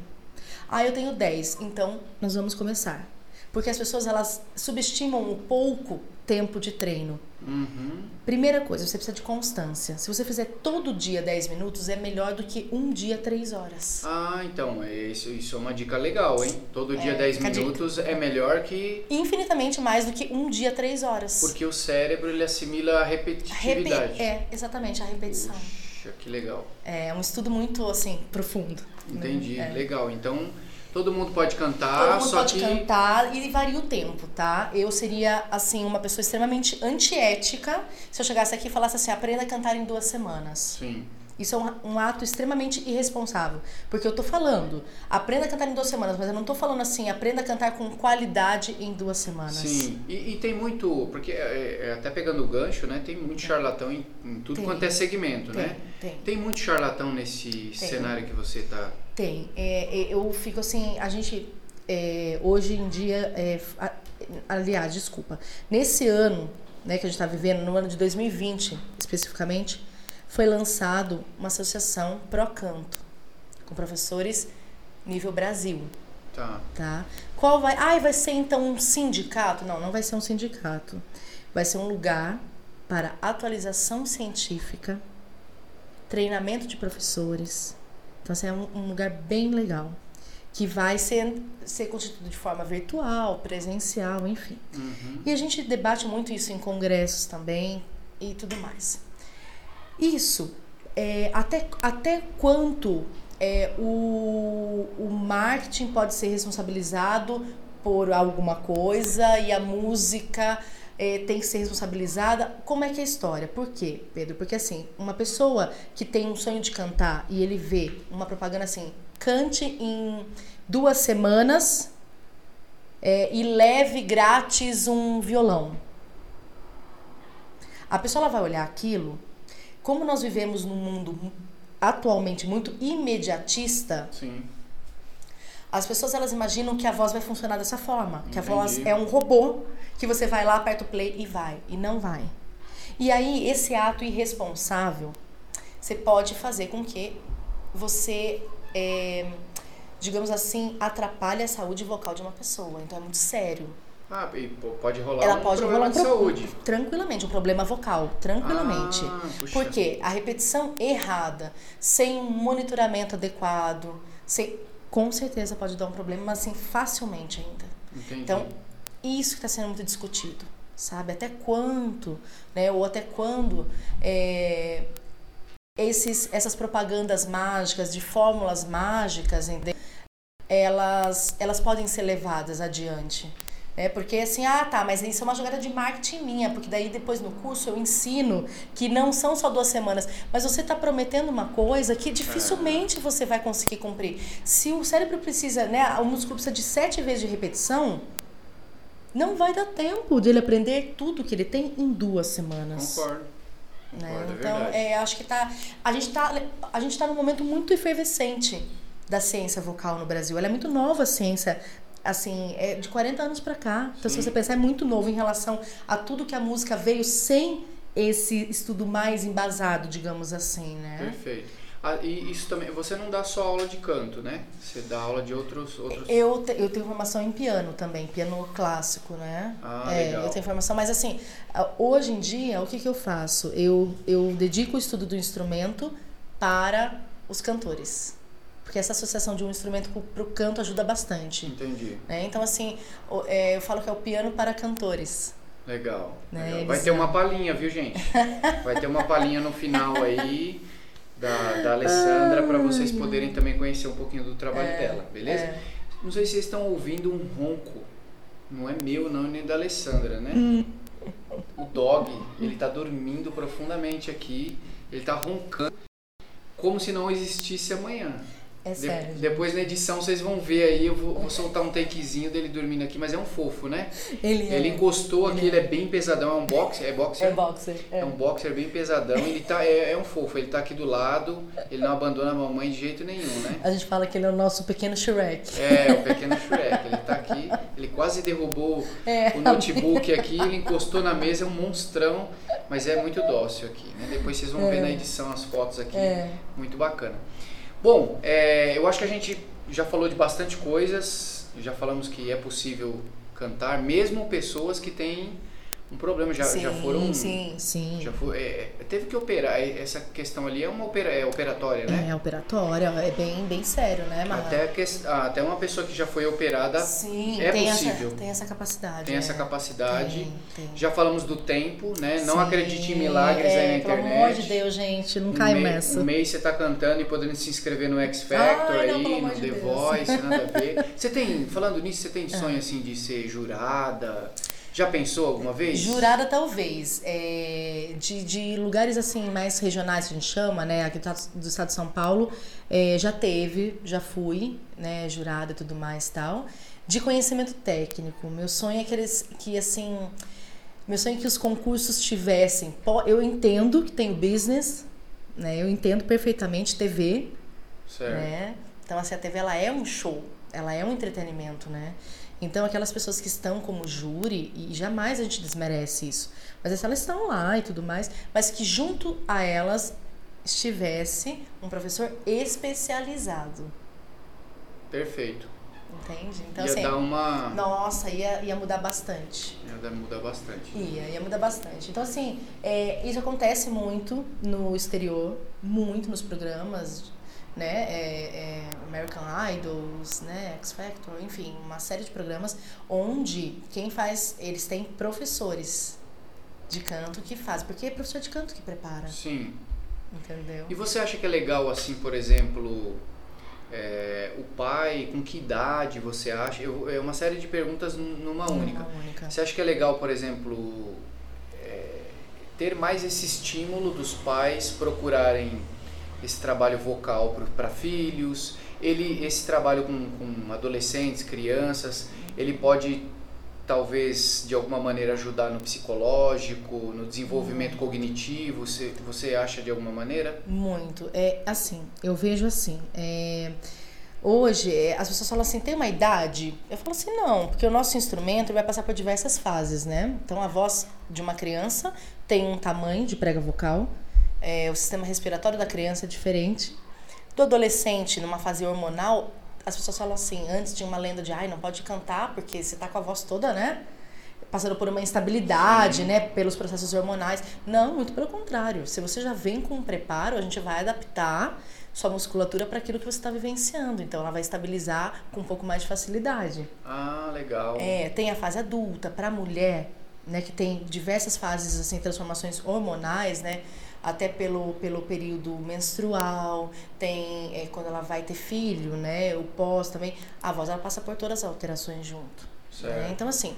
Ah, eu tenho 10. Então, nós vamos começar. Porque as pessoas, elas subestimam o pouco tempo de treino. Uhum. Primeira coisa, você precisa de constância. Se você fizer todo dia 10 minutos, é melhor do que um dia 3 horas. Ah, então, é isso, isso é uma dica legal, hein? Todo dia É, 10 fica a dica. minutos é melhor que. Infinitamente mais do que um dia 3 horas. Porque o cérebro ele assimila a Repe- repetitividade. É, exatamente, a repetição. Puxa, que legal. É um estudo muito, assim, profundo. né? Entendi, É. legal. Então, todo mundo pode cantar, Todo mundo pode que. cantar e varia o tempo, tá? Eu seria, assim, uma pessoa extremamente antiética se eu chegasse aqui e falasse assim, aprenda a cantar em duas semanas. Sim. Isso é um, um ato extremamente irresponsável. Porque eu tô falando, aprenda a cantar em duas semanas, mas eu não tô falando assim, aprenda a cantar com qualidade em duas semanas. Sim, e, e tem muito, porque é, é, até pegando o gancho, né? Tem muito charlatão em, em tudo Tem. quanto é segmento, Tem, né? tem. Tem muito charlatão nesse cenário que você tá. Tem. É, é, eu fico assim, a gente é, hoje em dia, é, aliás, desculpa, nesse ano né, que a gente está vivendo, no ano de 2020 especificamente, foi lançado uma associação Pro Canto, com professores nível Brasil. Tá. Tá? Qual vai. Ai, vai ser então um sindicato? Não, não vai ser um sindicato. Vai ser um lugar para atualização científica, treinamento de professores. Então, assim, é um, um lugar bem legal. Que vai ser, ser constituído de forma virtual, presencial, enfim. Uhum. E a gente debate muito isso em congressos também e tudo mais. Isso é, até, até quanto é, o, o marketing pode ser responsabilizado por alguma coisa e a música é, tem que ser responsabilizada. Como é que é a história? Por quê, Pedro? Porque assim, uma pessoa que tem um sonho de cantar e ele vê uma propaganda assim, cante em duas semanas é, e leve grátis um violão. A pessoa ela vai olhar aquilo, como nós vivemos num mundo atualmente muito imediatista. Sim. As pessoas elas imaginam que a voz vai funcionar dessa forma, que a Entendi. voz é um robô que você vai lá, aperta o play e vai, e não vai. E aí esse ato irresponsável, você pode fazer com que você, é, digamos assim, atrapalhe a saúde vocal de uma pessoa. Então é muito sério. Ah, e pode rolar Ela um pode problema rolar um de saúde. tranquilamente, um problema vocal, tranquilamente. Ah. Porque a repetição errada, sem um monitoramento adequado, sem, com certeza pode dar um problema, mas assim, facilmente ainda. Entendi. Então, isso que está sendo muito discutido, sabe? Até quanto, né? Ou até quando é, esses, essas propagandas mágicas, de fórmulas mágicas, elas, elas podem ser levadas adiante. É porque assim, ah tá, mas isso é uma jogada de marketing minha, porque daí depois no curso eu ensino que não são só duas semanas, mas você está prometendo uma coisa que dificilmente você vai conseguir cumprir. Se o cérebro precisa, né, o músculo precisa de sete vezes de repetição, não vai dar tempo dele aprender tudo que ele tem em duas semanas. Concordo. né? Concordo, é Então, verdade. é, acho que tá, a gente tá, a gente tá num momento muito efervescente da ciência vocal no Brasil. Ela é muito nova a ciência, assim, é de 40 anos para cá. Então, se Sim. você pensar, é muito novo em relação a tudo que a música veio sem esse estudo mais embasado, digamos assim, né? Perfeito. Ah, e isso também, você não dá só aula de canto, né? Você dá aula de outros outros Eu, te- eu tenho formação em piano também, piano clássico, né? Ah, é, legal. eu tenho formação, mas assim, hoje em dia, o que, que eu faço? Eu, eu dedico o estudo do instrumento para os cantores. Porque essa associação de um instrumento para o canto ajuda bastante. Entendi. Né? Então, assim, é, eu falo que é o piano para cantores. Legal. Né, legal. Vai ter uma palhinha, viu, gente? Vai ter uma palhinha no final aí da, da Alessandra para vocês poderem também conhecer um pouquinho do trabalho dela, beleza? É. Não sei se vocês estão ouvindo um ronco. Não é meu, não, nem da Alessandra, né? Hum. O dog, ele tá dormindo profundamente aqui. Ele tá roncando como se não existisse amanhã. É De- sério. gente. depois na edição vocês vão ver aí, eu vou, vou soltar um takezinho dele dormindo aqui, mas é um fofo, né? Ele, é, Ele encostou aqui, Ele ele é bem pesadão, é um boxer, é boxer? é boxer. É É. um boxer bem pesadão, ele tá, é, é um fofo, ele tá aqui do lado, ele não abandona a mamãe de jeito nenhum, né? A gente fala que ele é o nosso pequeno Shrek. É, o pequeno Shrek, ele tá aqui, ele quase derrubou É. o notebook aqui, ele encostou na mesa, é um monstrão, mas é muito dócil aqui, né? Depois vocês vão ver na edição as fotos aqui, É. muito bacana. Bom, é, eu acho que a gente já falou de bastante coisas, já falamos que é possível cantar, mesmo pessoas que têm um problema, já, sim, já foram... Sim, sim. Já foi, é, teve que operar, é, essa questão ali é uma opera, é operatória, né? É operatória, é bem, bem sério, né, Marra? Até, que, até uma pessoa que já foi operada Sim, é tem possível. Essa, tem essa capacidade. tem é. essa capacidade. Tem, tem. Já falamos do tempo, né? Não Sim, acredite em milagres é, aí na Pelo internet. amor de Deus, gente, não mei- nessa. Um mês você tá cantando e podendo se inscrever no X Factor Ai, não, aí, pelo no The Deus. Voice, nada a ver. Você tem, falando nisso, você Ah. tem sonho assim de ser jurada? Já pensou alguma vez? Jurada talvez, é, de, de lugares assim mais regionais a gente chama, né, aqui do estado- do estado de São Paulo, é, já teve, já fui, né, jurada e tudo mais tal. De conhecimento técnico, meu sonho é que eles, que assim, meu sonho é que os concursos tivessem, eu entendo que tem o business, né, eu entendo perfeitamente TV, Certo. né? Então assim, a TV ela é um show, ela é um entretenimento, né? Então aquelas pessoas que estão como júri e jamais a gente desmerece isso, mas elas estão lá e tudo mais, mas que junto a elas estivesse um professor especializado, Perfeito. entende? Então Ia assim, dar uma. nossa, ia, ia mudar bastante. Ia dar- mudar bastante. Ia, ia mudar bastante. Então, assim, é, isso acontece muito no exterior, muito nos programas, né? É, é, American Idols, né? X Factor, enfim, uma série de programas onde quem faz, eles têm professores de canto que fazem, porque é professor de canto que prepara, Sim. Entendeu? E você acha que é legal, assim, por exemplo, é, o pai, com que idade você acha? Eu, é uma série de perguntas numa única. Uma única. Você acha que é legal, por exemplo, é, ter mais esse estímulo dos pais procurarem esse trabalho vocal para filhos? Ele, esse trabalho com, com adolescentes, crianças, ele pode talvez de alguma maneira ajudar no psicológico, no desenvolvimento cognitivo? Você, você acha de alguma maneira? Muito. É assim, eu vejo assim. É, hoje é, as pessoas falam assim, tem uma idade? Eu falo assim, não, porque o nosso instrumento vai passar por diversas fases, né? Então a voz de uma criança tem um tamanho de prega vocal, é, o sistema respiratório da criança é diferente. Do adolescente, numa fase hormonal, as pessoas falam assim, antes tinha uma lenda de, ai, não pode cantar porque você tá com a voz toda, né? Passando por uma instabilidade, Sim. né? Pelos processos hormonais. Não, muito pelo contrário. Se você já vem com um preparo, a gente vai adaptar sua musculatura para aquilo que você está vivenciando. Então ela vai estabilizar com um pouco mais de facilidade. Ah, legal. É, tem a fase adulta, para a mulher, né, que tem diversas fases assim, transformações hormonais, né? Até pelo, pelo período menstrual, tem é, quando ela vai ter filho, né? O pós também. A voz ela passa por todas as alterações junto. Né? Então, assim,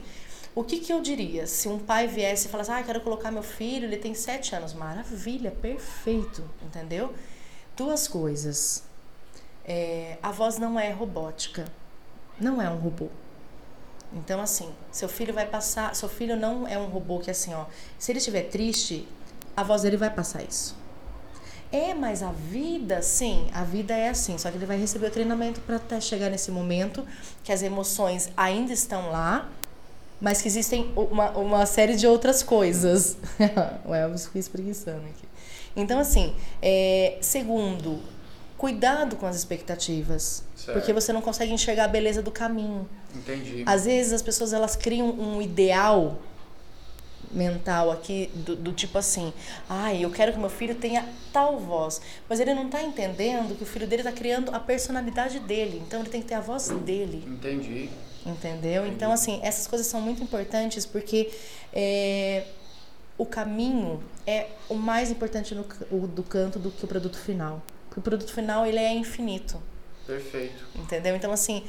o que, que eu diria? Se um pai viesse e falasse, ah, quero colocar meu filho, ele tem sete anos. Maravilha, perfeito, entendeu? Duas coisas. É, a voz não é robótica. Não é um robô. Então, assim, seu filho vai passar. Seu filho não é um robô que, assim, ó. Se ele estiver triste, a voz dele vai passar isso. É, mas a vida, sim, a vida é assim. Só que ele vai receber o treinamento para até chegar nesse momento que as emoções ainda estão lá, mas que existem uma, uma série de outras coisas. o Elvis ficou espreguiçando aqui. Então, assim, é, segundo, cuidado com as expectativas. Certo. Porque você não consegue enxergar a beleza do caminho. Entendi. Às vezes as pessoas elas criam um ideal mental aqui do, do, tipo assim, ai, eu quero que meu filho tenha tal voz, mas ele não está entendendo que o filho dele está criando a personalidade dele, então ele tem que ter a voz dele. Entendi. Entendeu? Entendi. Então assim, essas coisas são muito importantes porque é, o caminho é o mais importante no, o, do canto do que o produto final, porque o produto final ele é infinito. Perfeito. Entendeu? Então assim,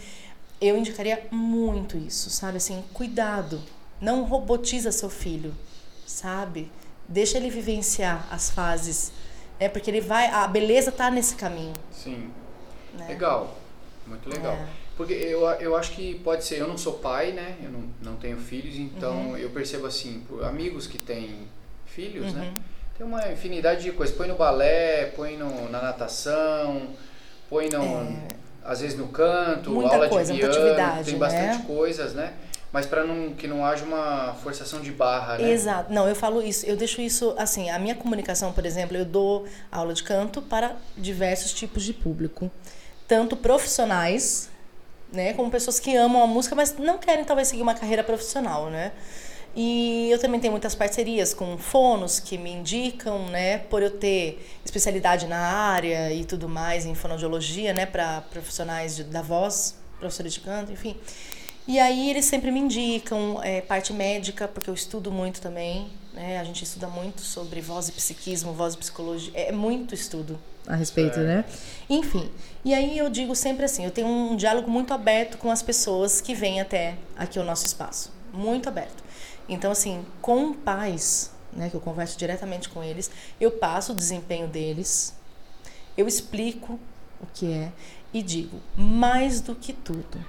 eu indicaria muito isso, sabe? Assim, cuidado não robotiza seu filho, sabe? Deixa ele vivenciar as fases, é porque ele vai, a beleza tá nesse caminho. Sim. Né? Legal, muito legal. É. Porque eu, eu acho que pode ser, eu não sou pai, né? Eu não, não tenho filhos, então uhum. eu percebo assim, por amigos que têm filhos, né? uhum. né? Tem uma infinidade de coisas. Põe no balé, põe no, na natação, põe no, é. às vezes no canto, muita aula coisa, de piano, tem bastante né? coisas, né? Mas para não que não haja uma forçação de barra, né? Exato. Não, eu falo isso, eu deixo isso assim, a minha comunicação, por exemplo, eu dou aula de canto para diversos tipos de público, tanto profissionais, né, como pessoas que amam a música, mas não querem talvez seguir uma carreira profissional, né? E eu também tenho muitas parcerias com fonos que me indicam, né, por eu ter especialidade na área e tudo mais em fonoaudiologia, né, para profissionais de, da voz, professores de canto, enfim. E aí eles sempre me indicam é, parte médica, porque eu estudo muito também. Né? A gente estuda muito sobre voz e psiquismo, voz e psicologia. É muito estudo a respeito, é. né? Enfim. E aí eu digo sempre assim, eu tenho um diálogo muito aberto com as pessoas que vêm até aqui ao nosso espaço. Muito aberto. Então, assim, com pais, né, que eu converso diretamente com eles, eu passo o desempenho deles, eu explico o que é e digo, mais do que tudo,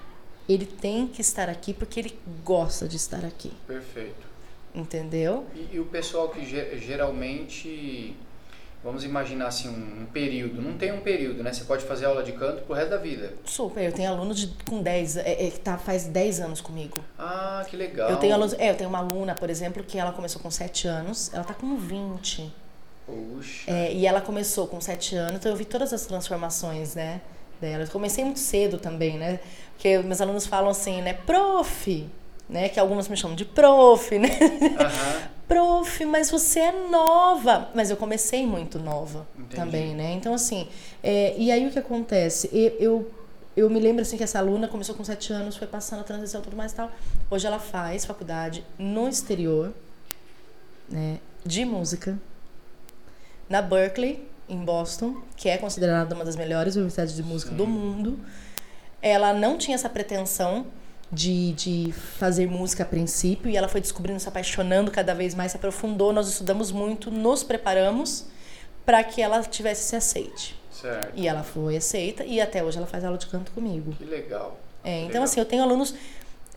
ele tem que estar aqui porque ele gosta de estar aqui. Perfeito. Entendeu? E, e o pessoal que geralmente, vamos imaginar assim, um, um, período, não tem um período, né? Você pode fazer aula de canto pro resto da vida. Super, eu tenho alunos de, com 10, é, é, que tá, faz 10 anos comigo. Ah, que legal. Eu tenho alunos, é, eu tenho uma aluna, por exemplo, que ela começou com 7 anos, ela tá com 20. Puxa. É, e ela começou com 7 anos, então eu vi todas as transformações, né? Dela. Eu comecei muito cedo também, né? Porque meus alunos falam assim, né? Prof, né? Que algumas me chamam de prof, né? Uhum. prof, mas você é nova. Mas eu comecei muito nova Entendi. também, né? Então, assim, é, e aí o que acontece? Eu, eu, eu, me lembro, assim, que essa aluna começou com sete anos, foi passando a transição e tudo mais e tal. Hoje ela faz faculdade no exterior, né? De música, na Berkeley, em Boston, que é considerada uma das melhores universidades de música do mundo. Ela não tinha essa pretensão de, de fazer música a princípio e ela foi descobrindo, se apaixonando cada vez mais, se aprofundou. Nós estudamos muito, nos preparamos para que ela tivesse esse aceite. Certo. E ela foi aceita e até hoje ela faz aula de canto comigo. Que legal. É, então legal. assim, eu tenho alunos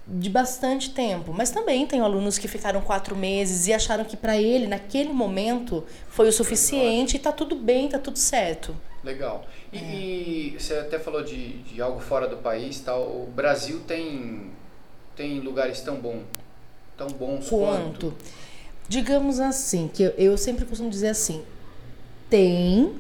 de bastante tempo, mas também tenho alunos que ficaram quatro meses e acharam que para ele naquele momento foi o suficiente e tá tudo bem, tá tudo certo. Legal. E, é. e, você até falou de, de algo fora do país, tal. O Brasil tem tem lugares tão bom, tão bons quanto. quanto? Digamos assim, que eu, eu sempre costumo dizer assim, tem,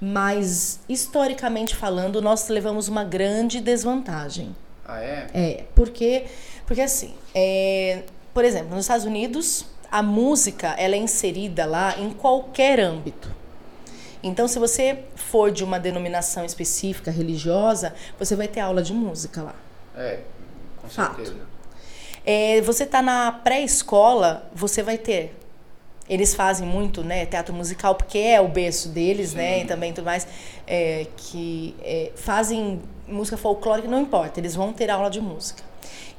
mas historicamente falando, nós levamos uma grande desvantagem. Ah, é? É, porque, porque assim, é, por exemplo, nos Estados Unidos, a música ela é inserida lá em qualquer âmbito. Então, se você for de uma denominação específica religiosa, você vai ter aula de música lá. É, com Fato. certeza. É, você está na pré-escola, você vai ter. Eles fazem muito, né, teatro musical, porque é o berço deles, né, Sim. né, e também tudo mais, é, que é, fazem música folclórica, não importa, eles vão ter aula de música.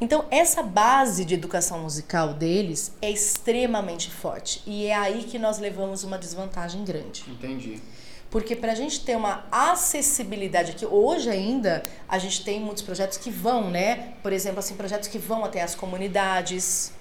Então, essa base de educação musical deles é extremamente forte. E é aí que nós levamos uma desvantagem grande. Entendi. Porque para a gente ter uma acessibilidade aqui, hoje ainda a gente tem muitos projetos que vão, né? Por exemplo, assim, projetos que vão até as comunidades,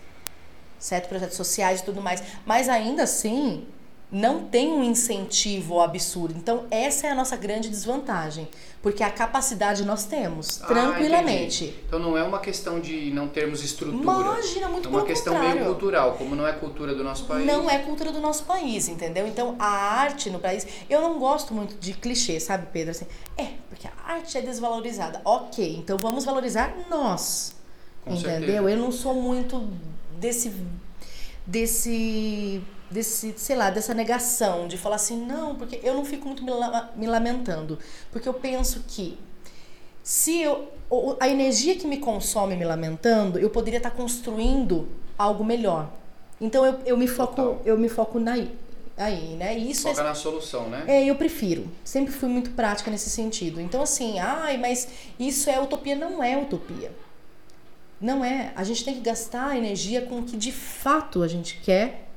certo? Projetos sociais e tudo mais. Mas ainda assim, não tem um incentivo absurdo. Então, essa é a nossa grande desvantagem. Porque a capacidade nós temos, ah, tranquilamente. Entendi. Então não é uma questão de não termos estrutura. Imagina, muito É uma questão contrário. meio cultural, como não é cultura do nosso país. Não é cultura do nosso país, entendeu? Então a arte no país. Eu não gosto muito de clichê, sabe, Pedro? Assim, é, porque a arte é desvalorizada. Ok, então vamos valorizar nós. Com entendeu? Certeza. Eu não sou muito desse. desse desse, sei lá, dessa negação, de falar assim, não, porque eu não fico muito me, me lamentando, porque eu penso que se eu, a energia que me consome me lamentando, eu poderia estar construindo algo melhor. Então eu, eu me foco, Total. eu me foco na aí, né? E isso Foca é, na solução, né? É, eu prefiro. Sempre fui muito prática nesse sentido. Então assim, ai, mas isso é utopia, não é utopia. Não é. A gente tem que gastar energia com o que de fato a gente quer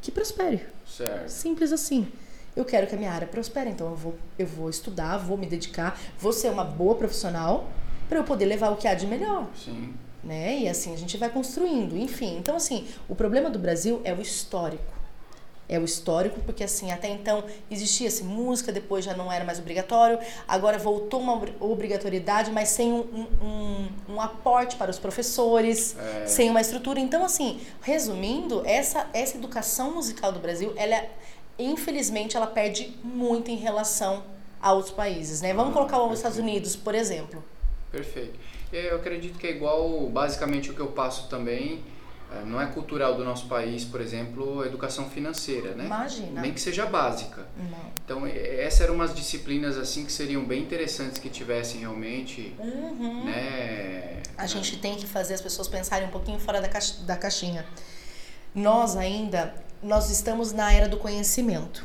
que prospere. Certo. Simples assim. Eu quero que a minha área prospere, então eu vou, eu vou estudar, vou me dedicar, vou ser uma boa profissional para eu poder levar o que há de melhor. Sim. Né? E assim a gente vai construindo, enfim. Então assim, o problema do Brasil é o histórico é o histórico, porque assim, até então existia assim, música, depois já não era mais obrigatório, agora voltou uma obrigatoriedade, mas sem um, um, um aporte para os professores, é. sem uma estrutura. Então, assim, resumindo, essa, essa educação musical do Brasil, ela infelizmente ela perde muito em relação a outros países, né? Vamos ah, colocar os Estados Unidos, por exemplo. Perfeito. Eu acredito que é igual basicamente o que eu passo também é, não é cultural do nosso país, por exemplo, a educação financeira, né? Imagina. Nem que seja básica. Não. Então, essas eram umas disciplinas assim que seriam bem interessantes que tivessem realmente, uhum. né? A gente tem que fazer as pessoas pensarem um pouquinho fora da, caixa, da caixinha. Nós ainda, nós estamos na era do conhecimento.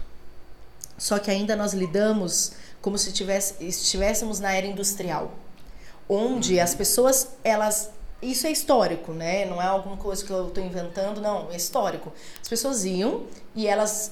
Só que ainda nós lidamos como se tivesse, estivéssemos na era industrial, onde uhum. as pessoas elas isso é histórico, né? Não é alguma coisa que eu estou inventando, não, é histórico. As pessoas iam e elas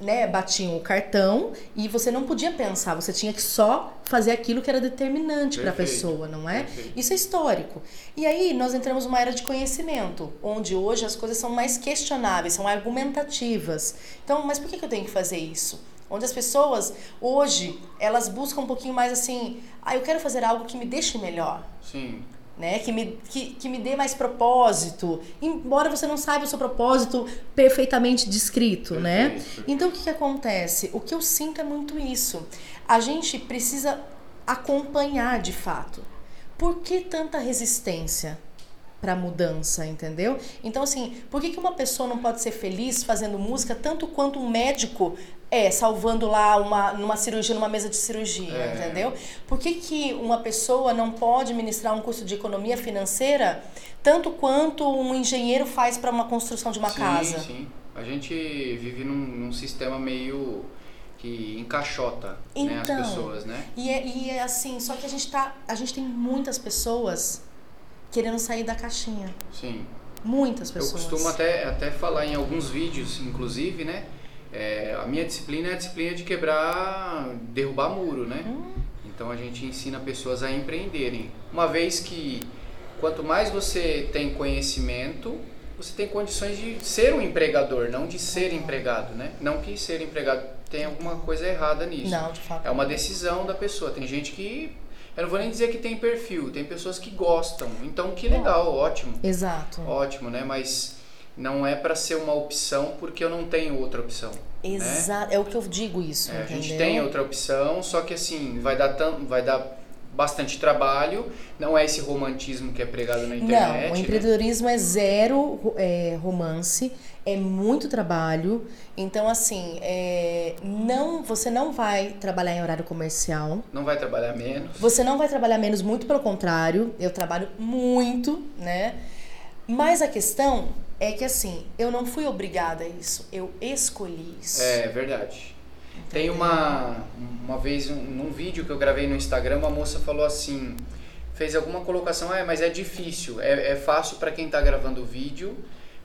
né, batiam o cartão e você não podia pensar, você tinha que só fazer aquilo que era determinante para a pessoa, não é? Perfeito. Isso é histórico. E aí nós entramos numa era de conhecimento, onde hoje as coisas são mais questionáveis, são argumentativas. Então, mas por que eu tenho que fazer isso? Onde as pessoas hoje elas buscam um pouquinho mais assim, ah, eu quero fazer algo que me deixe melhor. Sim né? Que me, que, que me dê mais propósito, embora você não saiba o seu propósito perfeitamente descrito, né? Perfeito. né? Então o que, que acontece? O que eu sinto é muito isso. A gente precisa acompanhar de fato. Por que tanta resistência? Para mudança, entendeu? Então assim, por que, que uma pessoa não pode ser feliz fazendo música tanto quanto um médico é, salvando lá uma, numa cirurgia, numa mesa de cirurgia, é. entendeu? Por que, que uma pessoa não pode ministrar um curso de economia financeira tanto quanto um engenheiro faz para uma construção de uma sim, casa? Sim, A gente vive num, num sistema meio que encaixota então, né, as pessoas, né? E é, e é assim, só que a gente tá. A gente tem muitas pessoas querendo sair da caixinha. Sim. Muitas pessoas. Eu costumo até, até falar em alguns vídeos, inclusive, né? É, a minha disciplina é a disciplina de quebrar, derrubar muro, né? Hum. Então a gente ensina pessoas a empreenderem. Uma vez que quanto mais você tem conhecimento, você tem condições de ser um empregador, não de ser empregado, né? Não que ser empregado tem alguma coisa errada nisso. Não, de fato. É uma decisão da pessoa. Tem gente que eu não vou nem dizer que tem perfil, tem pessoas que gostam. Então que legal, ótimo. Exato. Ótimo, né? Mas não é para ser uma opção porque eu não tenho outra opção. Exato. Né? É o que eu digo isso. É, a gente tem outra opção, só que assim, vai dar, tam, vai dar bastante trabalho, não é esse romantismo que é pregado na internet. Não, o né? empreendedorismo é zero é, romance, é muito trabalho. Então, assim, é, não, você não vai trabalhar em horário comercial. Não vai trabalhar menos. Você não vai trabalhar menos, muito pelo contrário. Eu trabalho muito, né? Mas a questão é que, assim, eu não fui obrigada a isso. Eu escolhi isso. É verdade. Tem uma, uma vez, um, num vídeo que eu gravei no Instagram, uma moça falou assim, fez alguma colocação, é, mas é difícil, é, é fácil para quem está gravando o vídeo,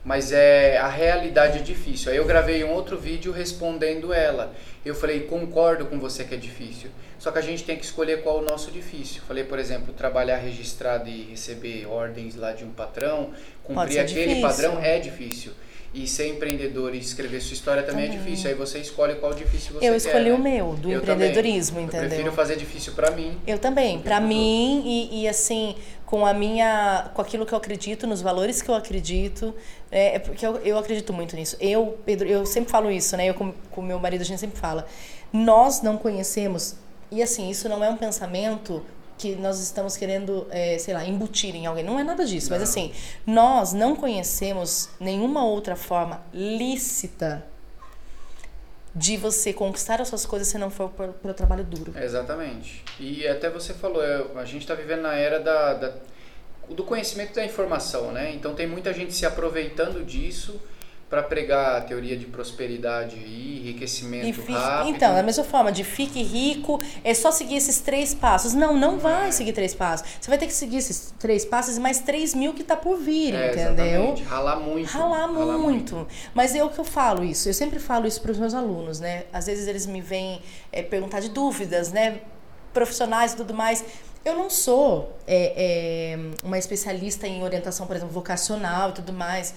mas é a realidade é difícil. Aí eu gravei um outro vídeo respondendo ela. Eu falei, concordo com você que é difícil, só que a gente tem que escolher qual é o nosso difícil. Falei, por exemplo, trabalhar registrado e receber ordens lá de um patrão, cumprir aquele difícil. padrão é difícil. E ser empreendedor e escrever sua história também, Também. é difícil. Aí você escolhe qual difícil você eu quer. escolhi né? o meu, do Eu empreendedorismo, também. entendeu? Eu prefiro fazer difícil para mim. Eu também, pra Porque mim e, e, assim, com a minha, com aquilo que eu acredito, nos valores que eu acredito, é, é porque eu, eu acredito muito nisso. Eu, Pedro, eu sempre falo isso, né? Eu com com meu marido a gente sempre fala. Nós não conhecemos e assim, isso não é um pensamento que nós estamos querendo, é, sei lá, embutir em alguém. Não é nada disso, mas Não. assim, nós não conhecemos nenhuma outra forma lícita de você conquistar as suas coisas se não for pelo, pelo trabalho duro. Exatamente. E até você falou, é, a gente está vivendo na era da, da- do conhecimento da informação, né? Então tem muita gente se aproveitando disso para pregar a teoria de prosperidade e enriquecimento E fique- rápido. então, da mesma forma, de fique rico, é só seguir esses três passos. Não, não vai seguir três passos. Você vai ter que seguir esses três passos e mais três mil que tá por vir, é, entendeu? Exatamente. Ralar muito. Ralar muito. Mas é o que eu falo isso. Eu sempre falo isso para os meus alunos, né? Às vezes eles me vêm é, perguntar de dúvidas, né? Profissionais e tudo mais. Eu não sou é, é, uma especialista em orientação, por exemplo, vocacional e tudo mais.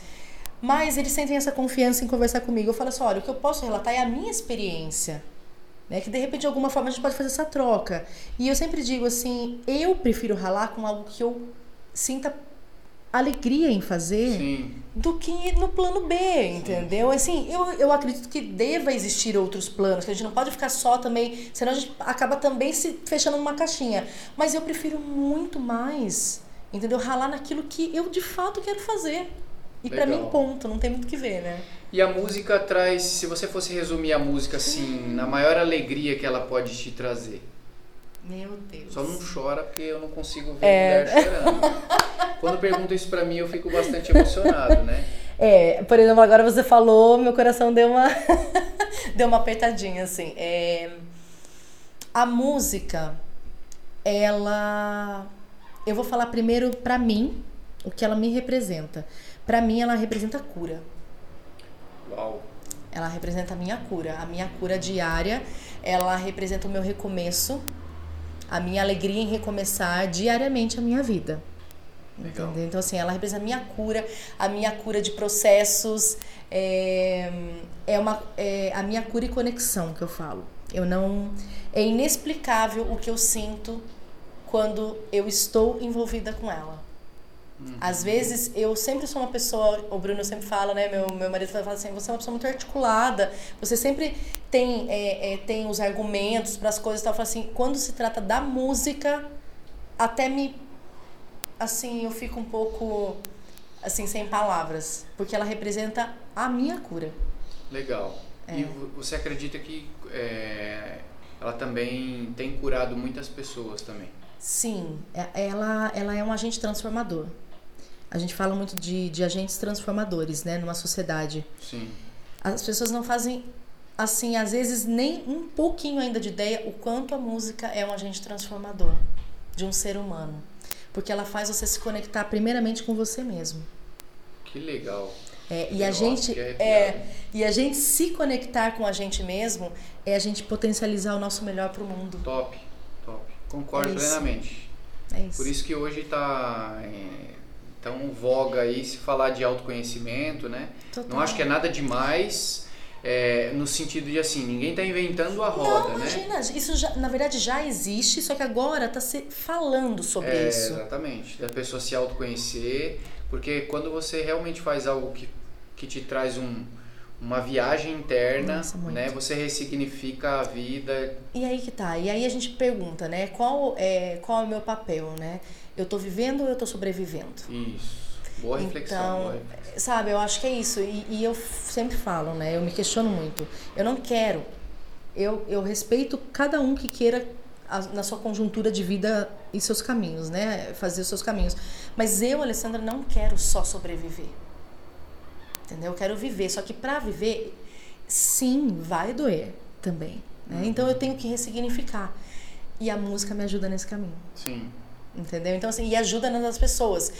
Mas eles sentem essa confiança em conversar comigo. Eu falo assim, olha, o que eu posso relatar é a minha experiência. Né? Que de repente, de alguma forma, a gente pode fazer essa troca. E eu sempre digo assim, eu prefiro ralar com algo que eu sinta alegria em fazer Sim. do que no plano B, entendeu? Assim, eu, eu acredito que deva existir outros planos, que a gente não pode ficar só também, senão a gente acaba também se fechando numa caixinha. Mas eu prefiro muito mais, entendeu? Ralar naquilo que eu de fato quero fazer. E pra Legal. mim, ponto, não tem muito o que ver, né? E a música traz, se você fosse resumir a música assim, na maior alegria que ela pode te trazer. Meu Deus. Só não chora porque eu não consigo ver É. mulher chorando. Quando perguntam isso pra mim, eu fico bastante emocionado, né? É, por exemplo, agora você falou, meu coração deu uma deu uma apertadinha assim. É, a música, ela eu vou falar primeiro pra mim o que ela me representa. Pra mim ela representa cura. Uau. Ela representa a minha cura, a minha cura diária. Ela representa o meu recomeço, a minha alegria em recomeçar diariamente a minha vida. Legal. Entendeu? Então, assim, ela representa a minha cura, a minha cura de processos, é, é, uma, é a minha cura e conexão que eu falo. Eu não. É inexplicável o que eu sinto quando eu estou envolvida com ela. Às vezes, eu sempre sou uma pessoa, o Bruno sempre fala, né? Meu, meu marido fala assim: você é uma pessoa muito articulada, você sempre tem, é, é, tem os argumentos para as coisas e tal. Eu falo assim: quando se trata da música, até me. Assim, eu fico um pouco. Assim, sem palavras. Porque ela representa a minha cura. Legal. E vo- você acredita que é, ela também tem curado muitas pessoas também? Sim, é- ela, ela é um agente transformador. A gente fala muito de, de agentes transformadores, né, numa sociedade. Sim. As pessoas não fazem assim, às vezes nem um pouquinho ainda de ideia o quanto a música é um agente transformador de um ser humano. Porque ela faz você se conectar primeiramente com você mesmo. Que legal. É, e a gente é, é, e a gente se conectar com a gente mesmo é a gente potencializar o nosso melhor para o mundo. Top, top. Concordo É plenamente. É isso. Por isso que hoje está tão voga aí se falar de autoconhecimento, né? Total. Não acho que é nada demais, é, no sentido de assim, ninguém está inventando a roda, Não, né? imagina, isso já, na verdade já existe, só que agora está se falando sobre É, isso. Exatamente. Da pessoa se autoconhecer, porque quando você realmente faz algo que, que te traz um, uma viagem interna, Nossa, né? Você ressignifica a vida. E aí que tá. E aí a gente pergunta, né? Qual é, qual é o meu papel, né? Eu tô vivendo ou eu tô sobrevivendo? Isso. Boa reflexão. Então, boa reflexão. sabe, eu acho que é isso. E, e eu sempre falo, né? Eu me questiono muito. Eu não quero. Eu, eu respeito cada um que queira, a- na sua conjuntura de vida e seus caminhos, né? Fazer os seus caminhos. Mas eu, Alessandra, não quero só sobreviver. Entendeu? Eu quero viver. Só que para viver, sim, vai doer também. Né? Então eu tenho que ressignificar. E a música me ajuda nesse caminho. Sim. Entendeu? Então, assim, e ajuda nas pessoas.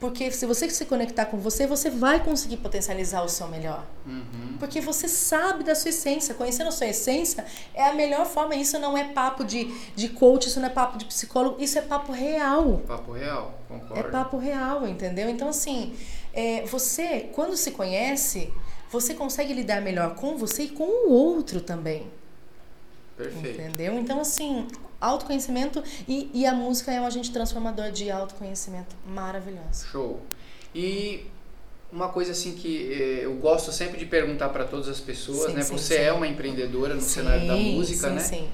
Porque se você se conectar com você, você vai conseguir potencializar o seu melhor. Uhum. Porque você sabe da sua essência. Conhecendo a sua essência é a melhor forma. Isso não é papo de, de coach, isso não é papo de psicólogo, isso é papo real. Papo real, concordo. É papo real, entendeu? Então, assim, é, você, quando se conhece, você consegue lidar melhor com você e com o outro também. Perfeito. Entendeu? Então, assim, autoconhecimento e, e a música é um agente transformador de autoconhecimento maravilhoso. Show. E uma coisa assim que eh, eu gosto sempre de perguntar para todas as pessoas, Sim, né? sim, Você sim. é uma empreendedora no cenário da música, sim, né? Sim.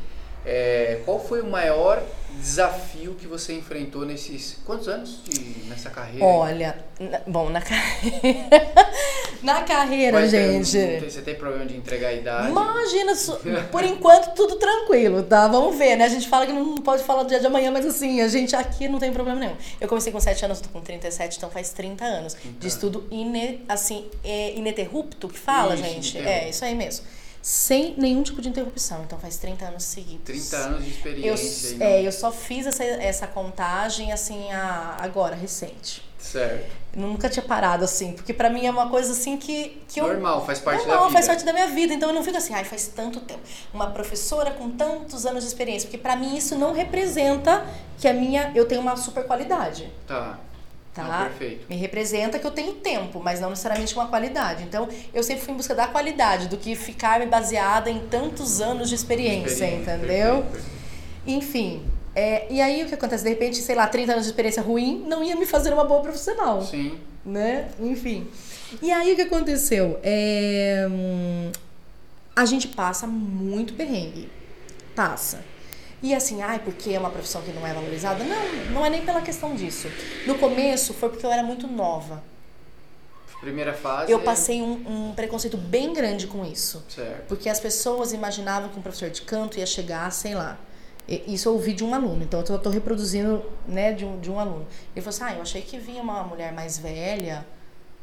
É, qual foi o maior desafio que você enfrentou nesses quantos anos de, nessa carreira? Olha, na- bom, na carreira. na carreira, Mas, gente. tem- Você tem problema de entregar a idade? Imagina, por enquanto tudo tranquilo, tá? Vamos ver, né? A gente fala que não pode falar do dia de amanhã, mas assim, a gente aqui não tem problema nenhum. Eu comecei com 7 anos, tô com 37, então faz 30 anos de estudo ine, assim, é, ininterrupto que fala, Isso, gente. É, isso aí mesmo. Sem nenhum tipo de interrupção, então faz 30 anos seguidos. 30 anos de Eu, experiência. é, né? eu só fiz essa, essa contagem, assim, a- agora, recente. Certo. Eu nunca tinha parado assim, porque pra mim é uma coisa assim que, que eu Normal, faz parte Normal, da vida. faz parte da minha vida, então eu não fico assim, ai, faz tanto tempo. Uma professora com tantos anos de experiência, porque pra mim isso não representa que a minha eu tenho uma super qualidade, Tá. Tá? Perfeito. Me representa que eu tenho tempo, mas não necessariamente uma qualidade. Então, eu sempre fui em busca da qualidade, do que ficar me baseada em tantos anos de experiência, Experiência, entendeu? perfeito, perfeito. Enfim, é, e aí o que acontece? De repente, sei lá, 30 anos de experiência ruim não ia me fazer uma boa profissional Sim. né? Enfim. E aí o que aconteceu? É, hum, a gente passa muito perrengue. Passa. E assim, ai, porque é uma profissão que não é valorizada? Não, não é nem pela questão disso. No começo foi porque eu era muito nova. Primeira fase. Eu passei um, um preconceito bem grande com isso. Certo. Porque as pessoas imaginavam que um professor de canto ia chegar, sei lá. Isso eu ouvi de um aluno, então eu tô reproduzindo, né, de um, de um aluno. Ele falou assim: ah, eu achei que vinha uma mulher mais velha,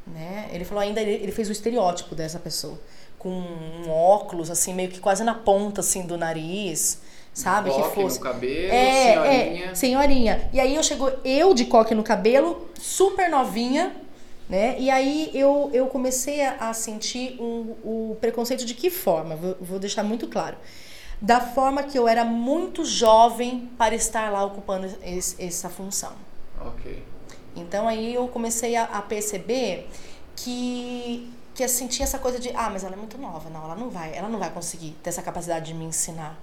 né? Ele falou ainda, ele, ele fez o estereótipo dessa pessoa. Com um óculos, assim, meio que quase na ponta, assim, do nariz, sabe? Coque que fosse. no cabelo, É, senhorinha. é, senhorinha. E aí eu chegou eu de coque no cabelo, super novinha, né? E aí eu, eu comecei a, a sentir um, o preconceito de que forma? Vou, vou deixar muito claro. Da forma que eu era muito jovem para estar lá ocupando esse- essa função. Ok. Então aí eu comecei a, a perceber que que assim tinha essa coisa de ah, mas ela é muito nova, não, ela não vai, ela não vai conseguir ter essa capacidade de me ensinar.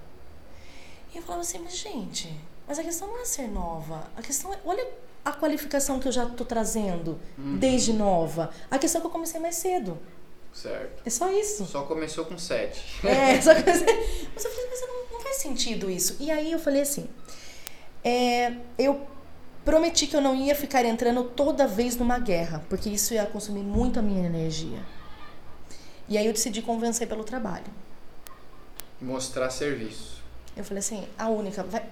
E eu falava assim, mas gente, mas a questão não é ser nova, a questão é, olha a qualificação que eu já tô trazendo desde nova. A questão é que eu comecei mais cedo. Certo. É só isso. Só começou com 7. É, só que mas eu falei, mas não, não faz sentido isso. E aí eu falei assim, é, eu prometi que eu não ia ficar entrando toda vez numa guerra, porque isso ia consumir muito a minha energia. E aí eu decidi convencer pelo trabalho. Mostrar serviço. Eu falei assim, a única. Vai...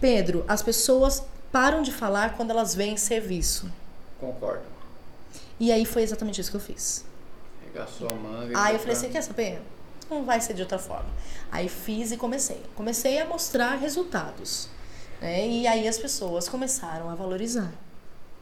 Pedro, as pessoas param de falar quando elas veem serviço. Concordo. E aí foi exatamente isso que eu fiz. Regaçou a manga. Aí eu falei assim, quer saber? não vai ser de outra forma. Aí fiz e comecei. Comecei a mostrar resultados. Né? E aí as pessoas começaram a valorizar.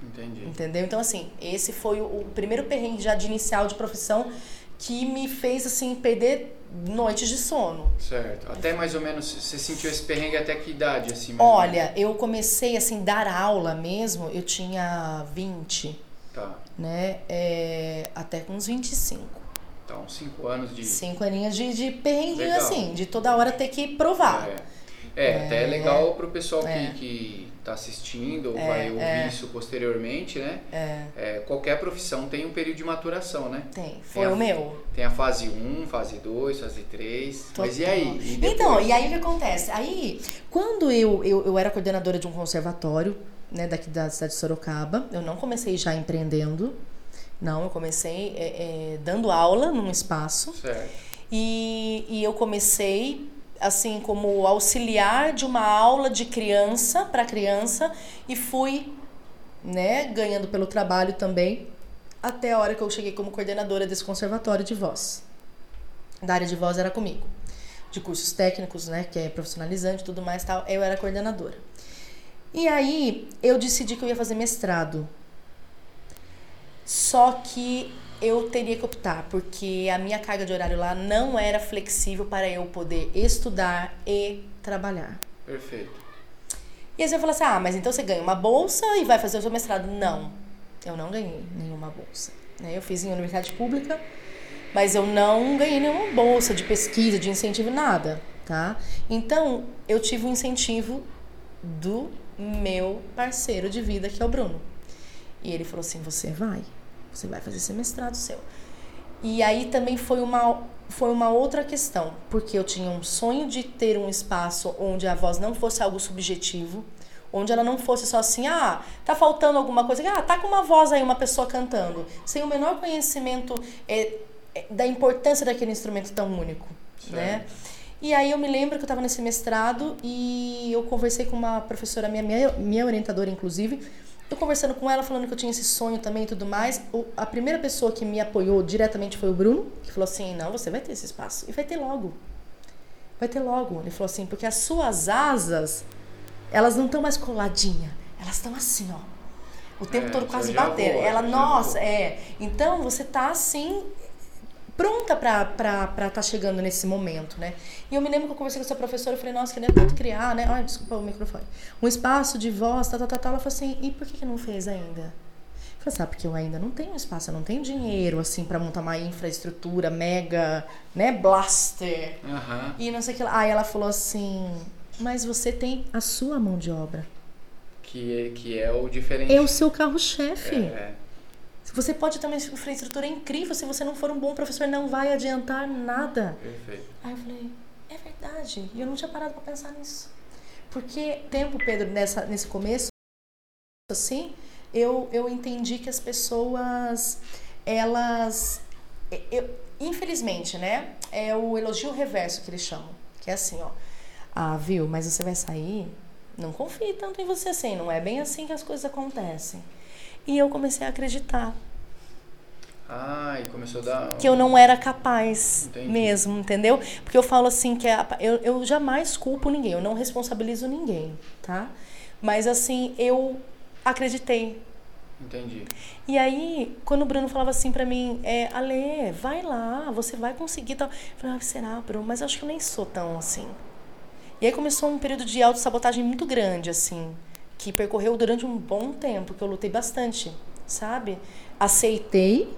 Entendi. Entendeu? Então, assim, esse foi o, o primeiro perrengue já de inicial de profissão que me fez, assim, perder noites de sono. Certo. Até mais ou menos, você sentiu esse perrengue até que idade, assim? Olha, eu comecei, assim, dar aula mesmo, eu tinha 20, Tá. né? É, até com uns 25. Tá, uns 5 anos de... Cinco aninhos de, de perrenguinho, Legal. assim, de toda hora ter que provar. É, é, até é legal pro pessoal É. que, que tá assistindo ou É, vai ouvir é. isso posteriormente, né? É, É, qualquer profissão tem um período de maturação, né? tem. Foi a- o meu. Tem a fase 1, fase 2, fase 3. Mas e Total. aí? E então, e aí o que acontece? Aí, quando eu, eu, eu era coordenadora de um conservatório, né, daqui da cidade de Sorocaba, eu não comecei já empreendendo. Não, eu comecei é, é, dando aula num espaço. Certo. E, e eu comecei assim como auxiliar de uma aula de criança para criança e fui né ganhando pelo trabalho também até a hora que eu cheguei como coordenadora desse conservatório de voz. Da área de voz era comigo. De cursos técnicos né que é profissionalizante tudo mais tal eu era coordenadora. E aí eu decidi que eu ia fazer mestrado só que eu teria que optar, porque a minha carga de horário lá não era flexível para eu poder estudar e trabalhar. Perfeito. E aí você fala assim: ah, mas então você ganha uma bolsa e vai fazer o seu mestrado. Não, eu não ganhei nenhuma bolsa. né? Eu fiz em universidade pública, mas eu não ganhei nenhuma bolsa de pesquisa, de incentivo, nada, tá? Então, eu tive um incentivo do meu parceiro de vida, que é o Bruno. E ele falou assim: você vai, você vai fazer esse mestrado seu. E aí também foi uma, foi uma outra questão, porque eu tinha um sonho de ter um espaço onde a voz não fosse algo subjetivo, onde ela não fosse só assim, ah, tá faltando alguma coisa, ah, tá com uma voz aí, uma pessoa cantando, sem o menor conhecimento é, é, da importância daquele instrumento tão único, né? E aí eu me lembro que eu estava nesse mestrado e eu conversei com uma professora minha, minha, minha orientadora inclusive, eu conversando com ela, falando que eu tinha esse sonho também e tudo mais. O, a primeira pessoa que me apoiou diretamente foi o Bruno, que falou assim: não, você vai ter esse espaço. E vai ter logo. Vai ter logo. Ele falou assim: porque as suas asas, elas não estão mais coladinhas. Elas estão assim, ó. O tempo É, todo quase bater. Ela, nossa, é. Então você tá assim, pronta pra estar tá chegando nesse momento, né? E eu me lembro que eu conversei com essa professora e falei, nossa, queria tanto criar, né? Ai, desculpa o microfone. Um espaço de voz, tal, tal, tal, tal. Ela falou assim, e por que, que não fez ainda? Eu falei, sabe, porque eu ainda não tenho espaço, eu não tenho dinheiro, assim, pra montar uma infraestrutura mega, né, blaster. Aham. E não sei o que lá. Aí ela falou assim, mas você tem a sua mão de obra. Que, é- que é o diferente. É o seu carro-chefe. É, Você pode ter uma infraestrutura incrível, se você não for um bom professor, não vai adiantar nada. perfeito. Aí eu falei, é verdade. E eu não tinha parado pra pensar nisso. Porque tempo, Pedro, nessa, nesse começo, assim, eu, eu entendi que as pessoas, elas. Eu, infelizmente, né? É o elogio reverso que eles chamam. Que é assim, ó. Ah, viu, mas você vai sair? Não confie tanto em você assim. Não é bem assim que as coisas acontecem. E eu comecei a acreditar Ah, e começou a dar. que eu não era capaz Entendi. mesmo, entendeu? Porque eu falo assim que a- eu, eu jamais culpo ninguém, eu não responsabilizo ninguém, tá? Mas assim, eu acreditei. Entendi. E aí, quando o Bruno falava assim pra mim, é, Ale, vai lá, você vai conseguir tal. Eu falei, ah, será, Bruno? Mas eu acho que eu nem sou tão assim. E aí começou um período de autossabotagem muito grande, assim, que percorreu durante um bom tempo, que eu lutei bastante, sabe? Aceitei